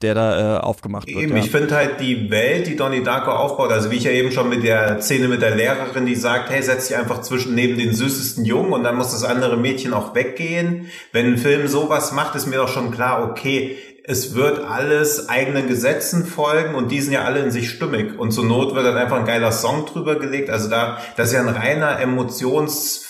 der da äh, aufgemacht wird. Eben, ja. ich finde halt die Welt, die Donnie Darko aufbaut, also wie ich ja eben schon mit der Szene mit der Lehrerin, die sagt, hey, setz dich einfach zwischen neben den süßesten Jungen und dann muss das andere Mädchen auch weggehen. Wenn ein Film sowas macht, ist mir doch schon klar, okay, es wird alles eigenen Gesetzen folgen und die sind ja alle in sich stimmig. Und zur Not wird dann einfach ein geiler Song drüber gelegt. Also da, das ist ja ein reiner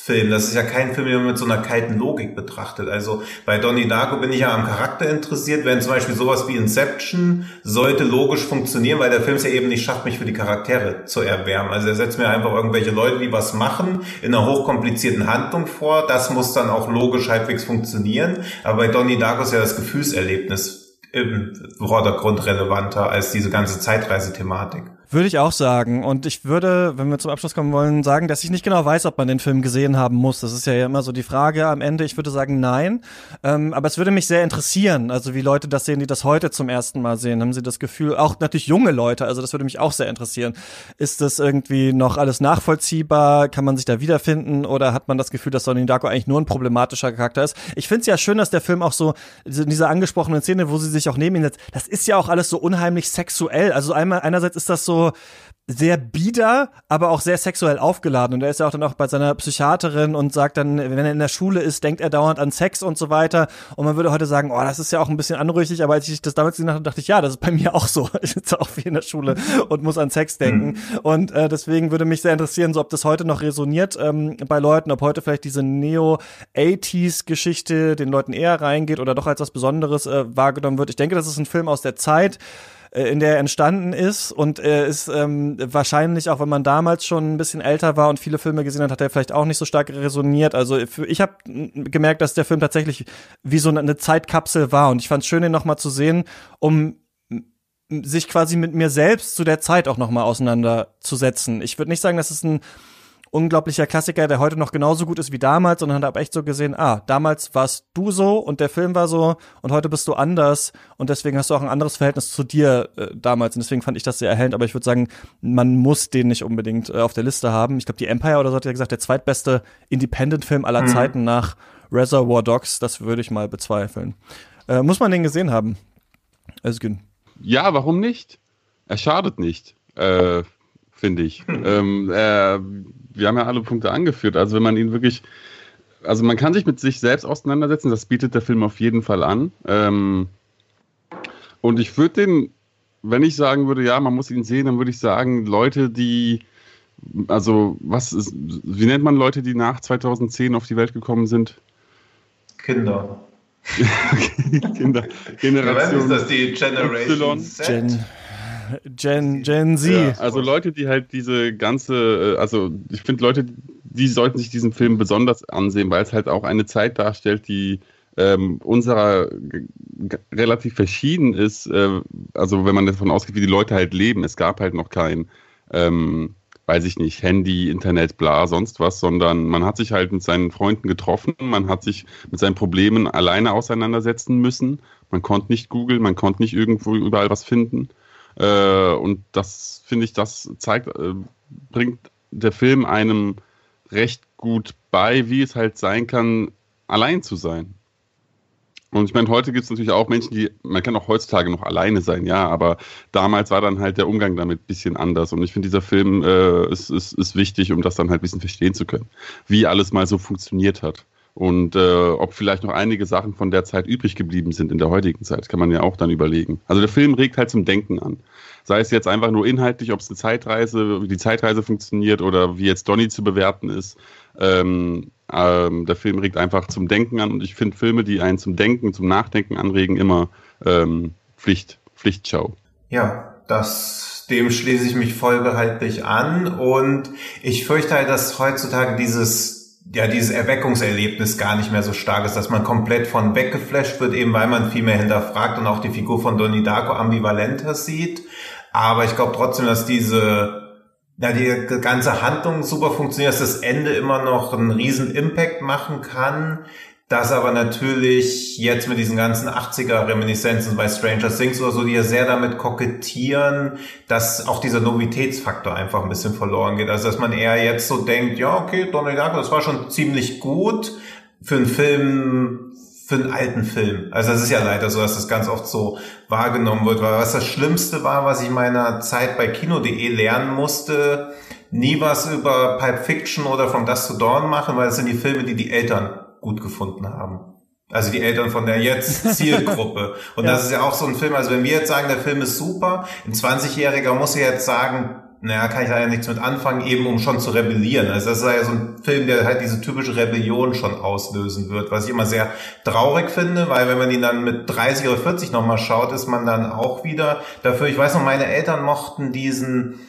Emotionsfilm. Das ist ja kein Film, den man mit so einer kalten Logik betrachtet. Also bei Donnie Darko bin ich ja am Charakter interessiert. Wenn zum Beispiel sowas wie Inception sollte logisch funktionieren, weil der Film es ja eben nicht schafft, mich für die Charaktere zu erwärmen. Also er setzt mir einfach irgendwelche Leute, die was machen, in einer hochkomplizierten Handlung vor. Das muss dann auch logisch halbwegs funktionieren. Aber bei Donnie Darko ist ja das Gefühlserlebnis im Vordergrund relevanter als diese ganze Zeitreisethematik. Würde ich auch sagen. Und ich würde, wenn wir zum Abschluss kommen wollen, sagen, dass ich nicht genau weiß, ob man den Film gesehen haben muss. Das ist ja immer so die Frage am Ende. Ich würde sagen, nein. Ähm, aber es würde mich sehr interessieren, also wie Leute das sehen, die das heute zum ersten Mal sehen. Haben sie das Gefühl, auch natürlich junge Leute, also das würde mich auch sehr interessieren. Ist das irgendwie noch alles nachvollziehbar? Kann man sich da wiederfinden? Oder hat man das Gefühl, dass Sonny Darko eigentlich nur ein problematischer Charakter ist? Ich finde es ja schön, dass der Film auch so, in dieser angesprochenen Szene, wo sie sich auch neben ihn setzt, das ist ja auch alles so unheimlich sexuell. Also einmal, einerseits ist das so, sehr bieder, aber auch sehr sexuell aufgeladen. Und er ist ja auch dann auch bei seiner Psychiaterin und sagt dann, wenn er in der Schule ist, denkt er dauernd an Sex und so weiter. Und man würde heute sagen, oh, das ist ja auch ein bisschen anrüchig, aber als ich das damals gesehen habe, dachte ich, ja, das ist bei mir auch so. Ich sitze auch viel in der Schule und muss an Sex denken. Mhm. Und äh, deswegen würde mich sehr interessieren, so ob das heute noch resoniert ähm, bei Leuten, ob heute vielleicht diese Neo-80s-Geschichte den Leuten eher reingeht oder doch als was Besonderes äh, wahrgenommen wird. Ich denke, das ist ein Film aus der Zeit, äh, in der er entstanden ist und er ist ähm, wahrscheinlich auch, wenn man damals schon ein bisschen älter war und viele Filme gesehen hat, hat er vielleicht auch nicht so stark resoniert. Also ich habe gemerkt, dass der Film tatsächlich wie so eine Zeitkapsel war und ich fand es schön, ihn nochmal zu sehen, um sich quasi mit mir selbst zu der Zeit auch nochmal auseinanderzusetzen. Ich würde nicht sagen, dass es ein unglaublicher Klassiker, der heute noch genauso gut ist wie damals, sondern habe echt so gesehen, ah, damals warst du so und der Film war so und heute bist du anders und deswegen hast du auch ein anderes Verhältnis zu dir äh, damals und deswegen fand ich das sehr erhellend, aber ich würde sagen, man muss den nicht unbedingt äh, auf der Liste haben. Ich glaube, die Empire oder so hat ja gesagt, der zweitbeste Independent-Film aller mhm. Zeiten nach Reservoir Dogs, das würde ich mal bezweifeln. Äh, muss man den gesehen haben? Özgün. Ja, warum nicht? Er schadet nicht. Äh, finde ich. ähm, äh, wir haben ja alle Punkte angeführt. Also wenn man ihn wirklich, also man kann sich mit sich selbst auseinandersetzen, das bietet der Film auf jeden Fall an. Ähm, und ich würde den, wenn ich sagen würde, ja, man muss ihn sehen, dann würde ich sagen, Leute, die, also was ist, wie nennt man Leute, die nach 2010 auf die Welt gekommen sind? Kinder. Kinder. Generation. ist das die Generation Z? Gen Gen, Z. Ja, also Leute, die halt diese ganze, äh, also ich finde Leute, die sollten sich diesen Film besonders ansehen, weil es halt auch eine Zeit darstellt, die ähm, unserer relativ verschieden ist. Äh, also wenn man davon ausgeht, wie die Leute halt leben. Es gab halt noch kein, ähm, weiß ich nicht, Handy, Internet, bla, sonst was, sondern man hat sich halt mit seinen Freunden getroffen, man hat sich mit seinen Problemen alleine auseinandersetzen müssen. Man konnte nicht googeln, man konnte nicht irgendwo überall was finden. Äh, und das finde ich, das zeigt, äh, bringt der Film einem recht gut bei, wie es halt sein kann, allein zu sein. Und ich meine, heute gibt es natürlich auch Menschen, die, man kann auch heutzutage noch alleine sein, ja, aber damals war dann halt der Umgang damit ein bisschen anders. Und ich finde, dieser Film äh, ist, ist, ist wichtig, um das dann halt ein bisschen verstehen zu können, wie alles mal so funktioniert hat. Und äh, ob vielleicht noch einige Sachen von der Zeit übrig geblieben sind in der heutigen Zeit, kann man ja auch dann überlegen. Also der Film regt halt zum Denken an. Sei es jetzt einfach nur inhaltlich, ob es eine Zeitreise, wie die Zeitreise funktioniert oder wie jetzt Donny zu bewerten ist. Ähm, ähm, der Film regt einfach zum Denken an und ich finde Filme, die einen zum Denken, zum Nachdenken anregen, immer ähm, Pflicht, Pflichtschau. Ja, das, dem schließe ich mich vollbehaltlich an und ich fürchte halt, dass heutzutage dieses ja, dieses Erweckungserlebnis gar nicht mehr so stark ist, dass man komplett von weggeflasht wird, eben weil man viel mehr hinterfragt und auch die Figur von Donnie Darko ambivalenter sieht. Aber ich glaube trotzdem, dass diese, ja, die ganze Handlung super funktioniert, dass das Ende immer noch einen riesen Impact machen kann. Das aber natürlich jetzt mit diesen ganzen 80er-Reminiszenzen bei Stranger Things oder so, die ja sehr damit kokettieren, dass auch dieser Novitätsfaktor einfach ein bisschen verloren geht. Also dass man eher jetzt so denkt, ja, okay, Donald Darko, das war schon ziemlich gut für einen Film, für einen alten Film. Also es ist ja leider so, dass das ganz oft so wahrgenommen wird. Weil was das Schlimmste war, was ich meiner Zeit bei Kino.de lernen musste, nie was über Pipe Fiction oder From Dust to Dawn machen, weil es sind die Filme, die die Eltern gut gefunden haben. Also die Eltern von der jetzt Zielgruppe. Und ja. das ist ja auch so ein Film, also wenn wir jetzt sagen, der Film ist super, ein 20-Jähriger muss ja jetzt sagen, naja, kann ich leider nichts mit anfangen, eben um schon zu rebellieren. Also das ist ja so ein Film, der halt diese typische Rebellion schon auslösen wird, was ich immer sehr traurig finde, weil wenn man ihn dann mit 30 oder 40 nochmal schaut, ist man dann auch wieder dafür. Ich weiß noch, meine Eltern mochten diesen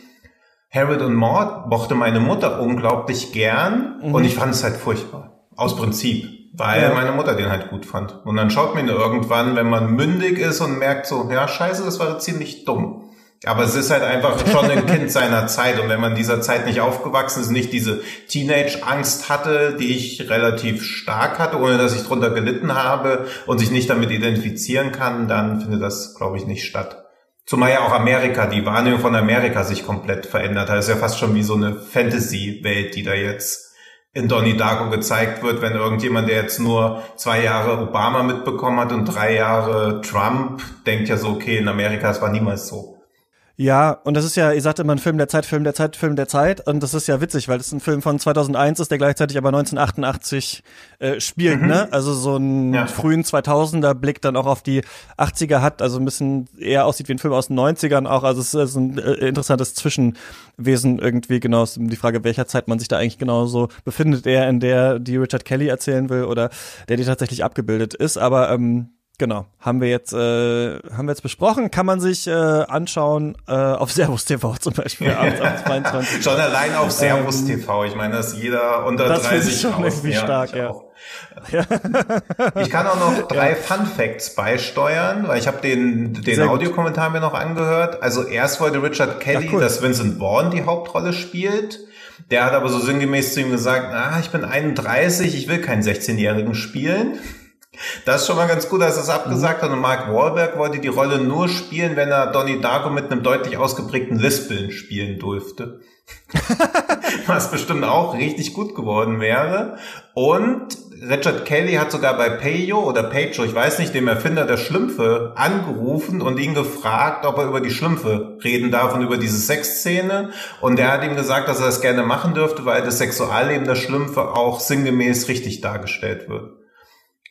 Harold und Maud, mochte meine Mutter unglaublich gern mhm. und ich fand es halt furchtbar. Aus Prinzip. Weil ja. meine Mutter den halt gut fand. Und dann schaut man ihn irgendwann, wenn man mündig ist und merkt so, ja, scheiße, das war ziemlich dumm. Aber es ist halt einfach schon ein Kind seiner Zeit. Und wenn man dieser Zeit nicht aufgewachsen ist, nicht diese Teenage-Angst hatte, die ich relativ stark hatte, ohne dass ich drunter gelitten habe und sich nicht damit identifizieren kann, dann findet das, glaube ich, nicht statt. Zumal ja auch Amerika, die Wahrnehmung von Amerika sich komplett verändert hat. Das ist ja fast schon wie so eine Fantasy-Welt, die da jetzt in Donnie Darko gezeigt wird, wenn irgendjemand, der jetzt nur zwei Jahre Obama mitbekommen hat und drei Jahre Trump, denkt ja so, okay, in Amerika, es war niemals so. Ja, und das ist ja, ihr sagt immer ein Film der Zeit, Film der Zeit, Film der Zeit. Und das ist ja witzig, weil das ein Film von 2001 ist, der gleichzeitig aber 1988 äh, spielt, mhm. ne? Also so ein ja. frühen 2000er Blick dann auch auf die 80er hat, also ein bisschen eher aussieht wie ein Film aus den 90ern auch. Also es ist ein äh, interessantes Zwischenwesen irgendwie, genau. Ist die Frage, welcher Zeit man sich da eigentlich genau so befindet, eher in der, die Richard Kelly erzählen will oder der, die tatsächlich abgebildet ist. Aber ähm, Genau, haben wir jetzt äh, haben wir jetzt besprochen, kann man sich äh, anschauen äh, auf Servus TV zum Beispiel abends ab 22. schon allein auf Servus ähm, TV. Ich meine, dass jeder unter das 30 ich schon irgendwie ja, stark, ja. ja. ich kann auch noch drei ja. Fun Facts beisteuern, weil ich habe den den Audiokommentar mir noch angehört. Also erst wollte Richard Kelly, cool. dass Vincent Vaughn die Hauptrolle spielt. Der hat aber so sinngemäß zu ihm gesagt, ah, ich bin 31, ich will keinen 16-Jährigen spielen. Das ist schon mal ganz gut, dass er es abgesagt hat. Und Mark Wahlberg wollte die Rolle nur spielen, wenn er Donnie Darko mit einem deutlich ausgeprägten Lispeln spielen durfte. Was bestimmt auch richtig gut geworden wäre. Und Richard Kelly hat sogar bei Peyo oder Pejo, ich weiß nicht, dem Erfinder der Schlümpfe, angerufen und ihn gefragt, ob er über die Schlümpfe reden darf und über diese Sexszene. Und er hat ihm gesagt, dass er das gerne machen dürfte, weil das Sexualleben der Schlümpfe auch sinngemäß richtig dargestellt wird.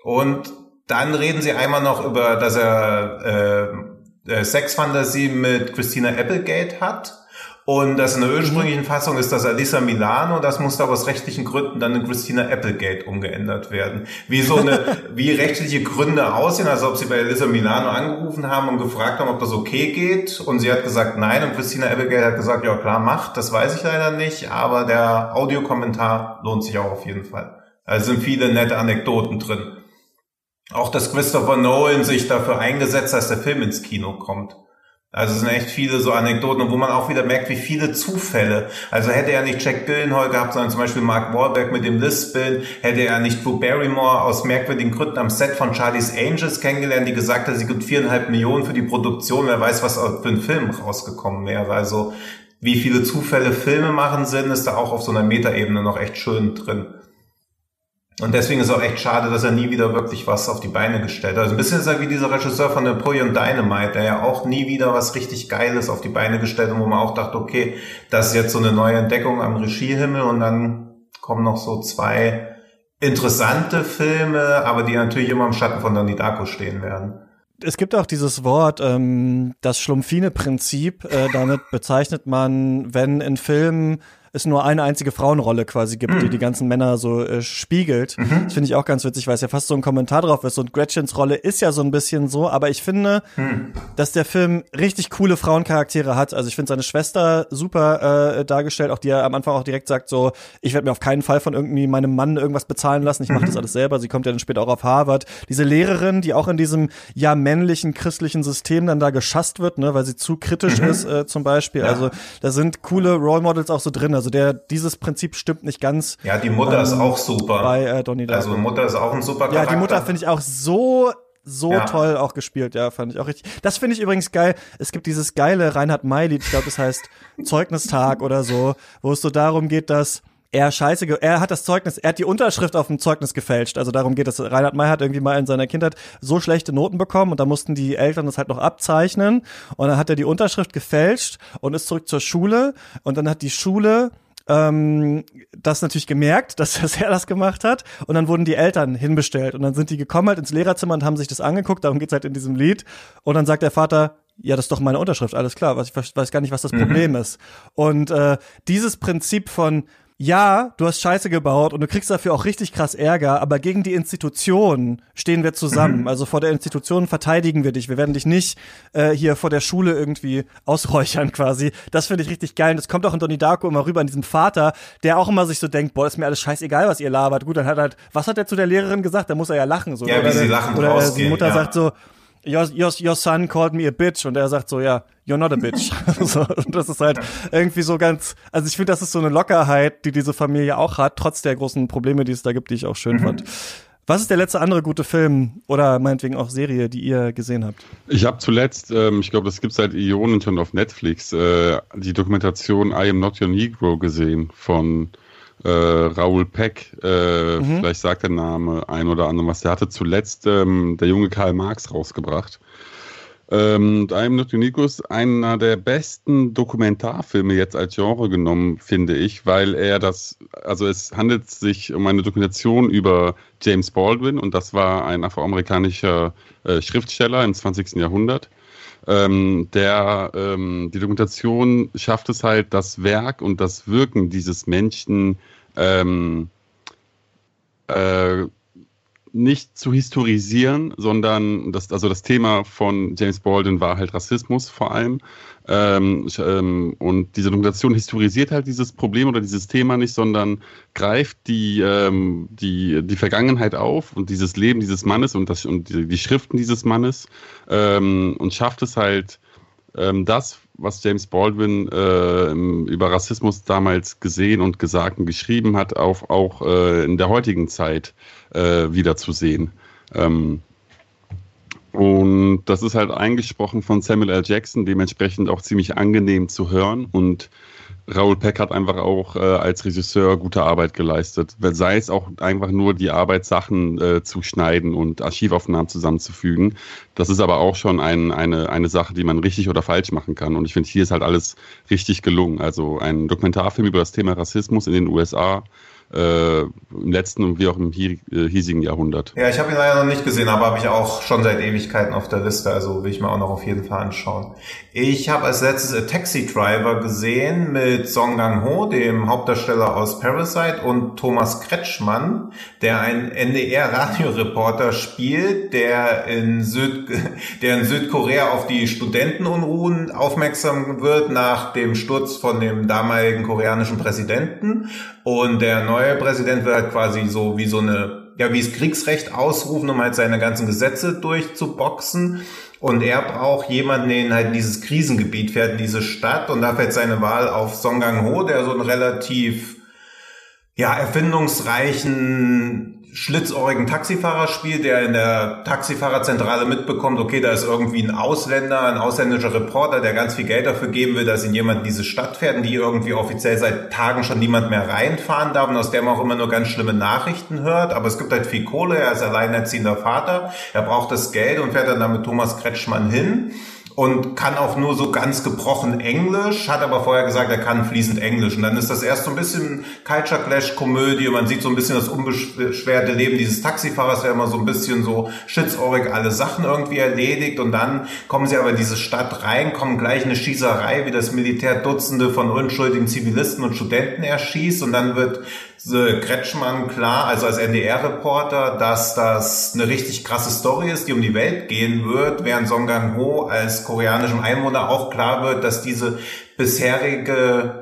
Und dann reden sie einmal noch über, dass er äh, äh, Sexfantasie mit Christina Applegate hat. Und das in der ursprünglichen Fassung ist das Alissa Milano, das musste aber aus rechtlichen Gründen dann in Christina Applegate umgeändert werden. Wie so eine, wie rechtliche Gründe aussehen, also ob sie bei Alissa Milano angerufen haben und gefragt haben, ob das okay geht. Und sie hat gesagt nein und Christina Applegate hat gesagt, ja klar, macht, das weiß ich leider nicht, aber der Audiokommentar lohnt sich auch auf jeden Fall. Also sind viele nette Anekdoten drin. Auch, dass Christopher Nolan sich dafür eingesetzt hat, dass der Film ins Kino kommt. Also es sind echt viele so Anekdoten, wo man auch wieder merkt, wie viele Zufälle. Also hätte er nicht Jack Gyllenhaal gehabt, sondern zum Beispiel Mark Wahlberg mit dem Lispeln, hätte er nicht Drew Barrymore aus merkwürdigen Gründen am Set von Charlie's Angels kennengelernt, die gesagt hat, sie gibt viereinhalb Millionen für die Produktion, wer weiß, was für ein Film rausgekommen wäre. Also wie viele Zufälle Filme machen sind, ist da auch auf so einer Metaebene noch echt schön drin. Und deswegen ist auch echt schade, dass er nie wieder wirklich was auf die Beine gestellt hat. Also ein bisschen ist er wie dieser Regisseur von Napoleon Dynamite, der ja auch nie wieder was richtig Geiles auf die Beine gestellt hat, wo man auch dachte, okay, das ist jetzt so eine neue Entdeckung am Regiehimmel und dann kommen noch so zwei interessante Filme, aber die natürlich immer im Schatten von Donnie Darko stehen werden. Es gibt auch dieses Wort, ähm, das Schlumpfine-Prinzip. Äh, damit bezeichnet man, wenn in Filmen es nur eine einzige Frauenrolle quasi gibt, mhm. die die ganzen Männer so äh, spiegelt. Mhm. Das finde ich auch ganz witzig, weil es ja fast so ein Kommentar drauf ist. Und Gretchens Rolle ist ja so ein bisschen so, aber ich finde, mhm. dass der Film richtig coole Frauencharaktere hat. Also ich finde seine Schwester super äh, dargestellt, auch die er am Anfang auch direkt sagt so, ich werde mir auf keinen Fall von irgendwie meinem Mann irgendwas bezahlen lassen, ich mache das mhm. alles selber. Sie kommt ja dann später auch auf Harvard. Diese Lehrerin, die auch in diesem ja männlichen christlichen System dann da geschasst wird, ne, weil sie zu kritisch mhm. ist äh, zum Beispiel. Ja. Also da sind coole Role Models auch so drin. Also der, dieses Prinzip stimmt nicht ganz. Ja, die Mutter ähm, ist auch super. Bei äh, Donnie Darko. Also Mutter ist auch ein super Charakter. Ja, die Mutter finde ich auch so so ja. toll auch gespielt, ja, fand ich auch richtig. Das finde ich übrigens geil. Es gibt dieses geile Reinhard May-Lied, ich glaube, das heißt Zeugnistag oder so, wo es so darum geht, dass er scheiße, er hat das Zeugnis, er hat die Unterschrift auf dem Zeugnis gefälscht. Also darum geht es. Reinhard May hat irgendwie mal in seiner Kindheit so schlechte Noten bekommen und da mussten die Eltern das halt noch abzeichnen und dann hat er die Unterschrift gefälscht und ist zurück zur Schule und dann hat die Schule ähm, das natürlich gemerkt, dass, dass er das gemacht hat und dann wurden die Eltern hinbestellt und dann sind die gekommen halt ins Lehrerzimmer und haben sich das angeguckt, darum geht's halt in diesem Lied und dann sagt der Vater, ja, das ist doch meine Unterschrift, alles klar, was ich weiß gar nicht, was das mhm. Problem ist. Und äh, dieses Prinzip von ja, du hast Scheiße gebaut und du kriegst dafür auch richtig krass Ärger, aber gegen die Institution stehen wir zusammen. Mhm. Also vor der Institution verteidigen wir dich. Wir werden dich nicht äh, hier vor der Schule irgendwie ausräuchern quasi. Das finde ich richtig geil. Und das kommt auch in Donnie Darko immer rüber an diesem Vater, der auch immer sich so denkt, boah, ist mir alles scheißegal, was ihr labert. Gut, dann hat er halt, was hat er zu der Lehrerin gesagt? Da muss er ja lachen. So. Ja, oder wie sie lachen Oder rausgehen, die Mutter ja. sagt so, your, your, your son called me a bitch. Und er sagt so, ja, you're not a bitch. so, und das ist halt irgendwie so ganz, also ich finde, das ist so eine Lockerheit, die diese Familie auch hat, trotz der großen Probleme, die es da gibt, die ich auch schön mhm. fand. Was ist der letzte andere gute Film oder meinetwegen auch Serie, die ihr gesehen habt? Ich habe zuletzt, ähm, ich glaube, das gibt seit Ionen schon auf Netflix, äh, die Dokumentation I Am Not Your Negro gesehen von äh, Raoul Peck. Äh, mhm. Vielleicht sagt der Name ein oder andere was. Der hatte zuletzt ähm, der junge Karl Marx rausgebracht. Ähm, I Am Not Unique ist einer der besten Dokumentarfilme jetzt als Genre genommen, finde ich, weil er das, also es handelt sich um eine Dokumentation über James Baldwin und das war ein afroamerikanischer äh, Schriftsteller im 20. Jahrhundert. Ähm, der ähm, die Dokumentation schafft es halt, das Werk und das Wirken dieses Menschen ähm, äh, nicht zu historisieren, sondern das, also das Thema von James Baldwin war halt Rassismus vor allem. Ähm, ähm, und diese Dokumentation historisiert halt dieses Problem oder dieses Thema nicht, sondern greift die, ähm, die, die Vergangenheit auf und dieses Leben dieses Mannes und, das, und die, die Schriften dieses Mannes ähm, und schafft es halt, ähm, das, was James Baldwin äh, über Rassismus damals gesehen und gesagt und geschrieben hat, auf, auch äh, in der heutigen Zeit äh, wiederzusehen. Ähm, und das ist halt eingesprochen von Samuel L. Jackson, dementsprechend auch ziemlich angenehm zu hören. Und Raoul Peck hat einfach auch äh, als Regisseur gute Arbeit geleistet. Sei es auch einfach nur die Arbeit, Sachen äh, zu schneiden und Archivaufnahmen zusammenzufügen. Das ist aber auch schon ein, eine, eine Sache, die man richtig oder falsch machen kann. Und ich finde, hier ist halt alles richtig gelungen. Also ein Dokumentarfilm über das Thema Rassismus in den USA äh, im letzten und wie auch im äh, hiesigen Jahrhundert. Ja, ich habe ihn leider noch nicht gesehen, aber habe ich auch schon seit Ewigkeiten auf der Liste, also will ich mir auch noch auf jeden Fall anschauen. Ich habe als letztes A Taxi Driver gesehen mit Song Gang Ho, dem Hauptdarsteller aus Parasite, und Thomas Kretschmann, der einen NDR-Radioreporter spielt, der in, Süd der in Südkorea auf die Studentenunruhen aufmerksam wird nach dem Sturz von dem damaligen koreanischen Präsidenten. Und der neue Präsident wird halt quasi so wie so eine, ja, wie es Kriegsrecht ausrufen, um halt seine ganzen Gesetze durchzuboxen. Und er braucht jemanden, der ihn halt in dieses Krisengebiet fährt, in diese Stadt. Und da fällt seine Wahl auf Song Gang Ho, der so einen relativ, ja, erfindungsreichen schlitzohrigen Taxifahrer spielt, der in der Taxifahrerzentrale mitbekommt, okay, da ist irgendwie ein Ausländer, ein ausländischer Reporter, der ganz viel Geld dafür geben will, dass ihn jemand in diese Stadt fährt, in die irgendwie offiziell seit Tagen schon niemand mehr reinfahren darf und aus der man auch immer nur ganz schlimme Nachrichten hört. Aber es gibt halt viel Kohle, er ist alleinerziehender Vater, er braucht das Geld und fährt dann da mit Thomas Kretschmann hin. Und kann auch nur so ganz gebrochen Englisch, hat aber vorher gesagt, er kann fließend Englisch. Und dann ist das erst so ein bisschen Culture Clash Komödie. Man sieht so ein bisschen das unbeschwerte Leben dieses Taxifahrers, der immer so ein bisschen so schitzohrig alle Sachen irgendwie erledigt. Und dann kommen sie aber in diese Stadt rein, kommen gleich eine Schießerei, wie das Militär Dutzende von unschuldigen Zivilisten und Studenten erschießt. Und dann wird Kretschmann klar, also als NDR-Reporter, dass das eine richtig krasse Story ist, die um die Welt gehen wird, während Song Gang-ho als koreanischem Einwohner auch klar wird, dass diese bisherige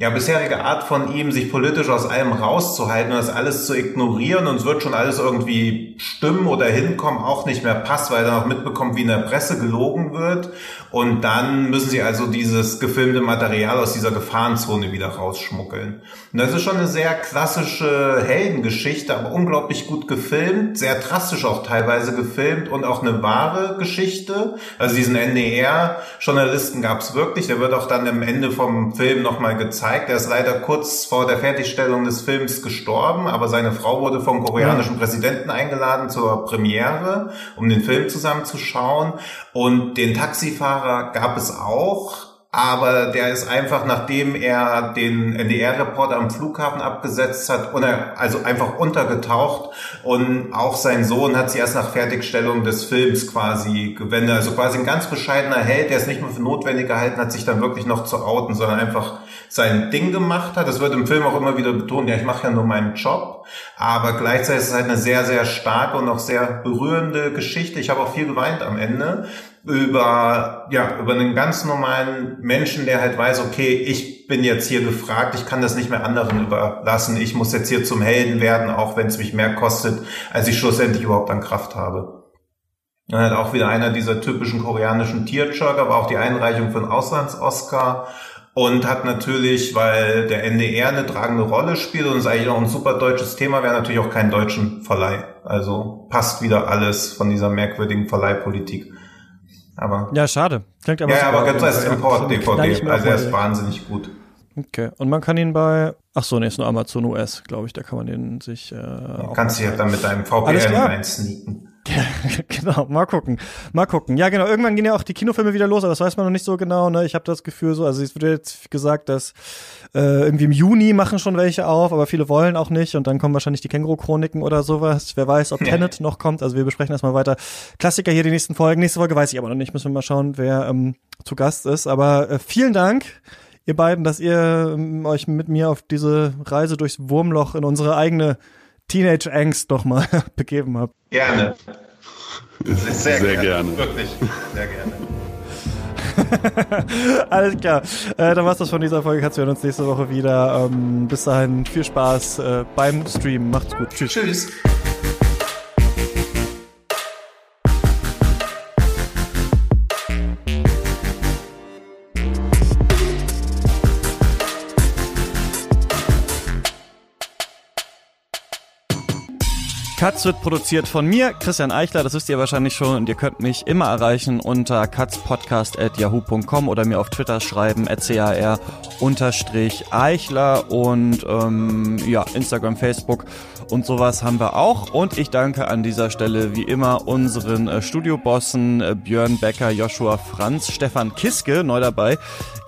ja, bisherige Art von ihm, sich politisch aus allem rauszuhalten und das alles zu ignorieren und es wird schon alles irgendwie stimmen oder hinkommen, auch nicht mehr passt, weil er auch mitbekommt, wie in der Presse gelogen wird. Und dann müssen sie also dieses gefilmte Material aus dieser Gefahrenzone wieder rausschmuggeln. Und das ist schon eine sehr klassische Heldengeschichte, aber unglaublich gut gefilmt, sehr drastisch auch teilweise gefilmt und auch eine wahre Geschichte. Also diesen NDR-Journalisten gab es wirklich, der wird auch dann am Ende vom Film nochmal gezeigt gezeigt. Er ist leider kurz vor der Fertigstellung des Films gestorben, aber seine Frau wurde vom koreanischen ja. Präsidenten eingeladen zur Premiere, um den Film zusammenzuschauen. Und den Taxifahrer gab es auch aber der ist einfach, nachdem er den NDR-Reporter am Flughafen abgesetzt hat, also einfach untergetaucht und auch sein Sohn hat sich erst nach Fertigstellung des Films quasi gewendet, also quasi ein ganz bescheidener Held, der es nicht mehr für notwendig gehalten hat, sich dann wirklich noch zu outen, sondern einfach sein Ding gemacht hat. Das wird im Film auch immer wieder betont, ja, ich mache ja nur meinen Job, aber gleichzeitig ist es halt eine sehr, sehr starke und auch sehr berührende Geschichte. Ich habe auch viel geweint am Ende über, ja, über einen ganz normalen Menschen, der halt weiß, okay, ich bin jetzt hier gefragt, ich kann das nicht mehr anderen überlassen, ich muss jetzt hier zum Helden werden, auch wenn es mich mehr kostet, als ich schlussendlich überhaupt an Kraft habe. Dann halt auch wieder einer dieser typischen koreanischen Tierjogger, aber auch die Einreichung einen Auslands-Oscar und hat natürlich, weil der NDR eine tragende Rolle spielt und es eigentlich auch ein super deutsches Thema wäre, natürlich auch keinen deutschen Verleih. Also passt wieder alles von dieser merkwürdigen Verleihpolitik. Aber ja, schade. Klingt aber ja, aber es als Import-DVD. Also er ist wahnsinnig gut. Okay. Und man kann ihn bei, ach so, nee, ist nur Amazon US, glaube ich, da kann man den sich. Äh, ja, kannst du ja dann mit deinem VPN reinsneaken. genau, mal gucken. Mal gucken. Ja, genau, irgendwann gehen ja auch die Kinofilme wieder los, aber das weiß man noch nicht so genau. Ne? Ich habe das Gefühl so, also es wird jetzt gesagt, dass äh, irgendwie im Juni machen schon welche auf, aber viele wollen auch nicht und dann kommen wahrscheinlich die Känguru-Chroniken oder sowas. Wer weiß, ob Tenet noch kommt. Also wir besprechen erstmal weiter. Klassiker hier die nächsten Folgen. Nächste Folge weiß ich aber noch nicht. Müssen wir mal schauen, wer ähm, zu Gast ist. Aber äh, vielen Dank ihr beiden, dass ihr ähm, euch mit mir auf diese Reise durchs Wurmloch in unsere eigene Teenage-Angst doch mal begeben habt. Gerne. Sehr, sehr, sehr gerne. gerne. Wirklich, sehr gerne. Alles klar. Äh, dann war's das von dieser Folge. Kannst du uns nächste Woche wieder. Ähm, bis dahin viel Spaß äh, beim Stream. Macht's gut. Tschüss. Tschüss. Katz wird produziert von mir, Christian Eichler, das wisst ihr wahrscheinlich schon und ihr könnt mich immer erreichen unter katzpodcast.yahoo.com oder mir auf Twitter schreiben, car Eichler und ähm, ja, Instagram, Facebook und sowas haben wir auch. Und ich danke an dieser Stelle wie immer unseren äh, Studiobossen äh, Björn Becker, Joshua Franz, Stefan Kiske, neu dabei,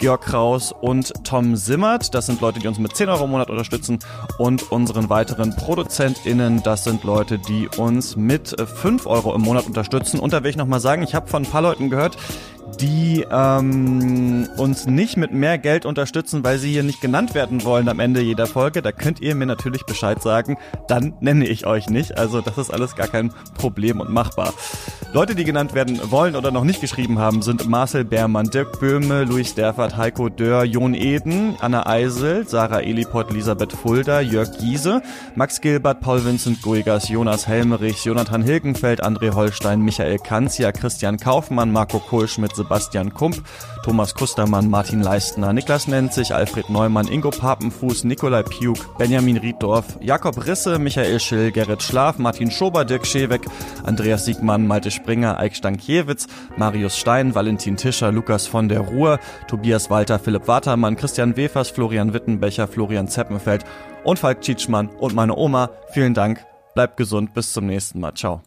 Georg Kraus und Tom Simmert. Das sind Leute, die uns mit 10 Euro im Monat unterstützen. Und unseren weiteren ProduzentInnen, das sind Leute, die uns mit 5 äh, Euro im Monat unterstützen. Und da will ich nochmal sagen, ich habe von ein paar Leuten gehört, die ähm, uns nicht mit mehr Geld unterstützen, weil sie hier nicht genannt werden wollen am Ende jeder Folge, da könnt ihr mir natürlich Bescheid sagen, dann nenne ich euch nicht. Also das ist alles gar kein Problem und machbar. Leute, die genannt werden wollen oder noch nicht geschrieben haben, sind Marcel Beermann, Dirk Böhme, Luis Derfert, Heiko Dörr, Jon Eden, Anna Eisel, Sarah Eliport, Elisabeth Fulda, Jörg Giese, Max Gilbert, Paul Vincent Guigas, Jonas Helmerich, Jonathan Hilgenfeld, André Holstein, Michael Kanzia, Christian Kaufmann, Marco Kohlschmidt, Sebastian Kump, Thomas Kustermann, Martin Leistner, Niklas Nenzig, Alfred Neumann, Ingo Papenfuß, Nikolai Piuk, Benjamin Rieddorf, Jakob Risse, Michael Schill, Gerrit Schlaf, Martin Schober, Dirk Scheweck, Andreas Siegmann, Malte Springer, Eik Stankiewicz, Marius Stein, Valentin Tischer, Lukas von der Ruhr, Tobias Walter, Philipp Watermann, Christian Wefers, Florian Wittenbecher, Florian Zeppenfeld und Falk Tschitschmann und meine Oma. Vielen Dank. Bleibt gesund. Bis zum nächsten Mal. Ciao.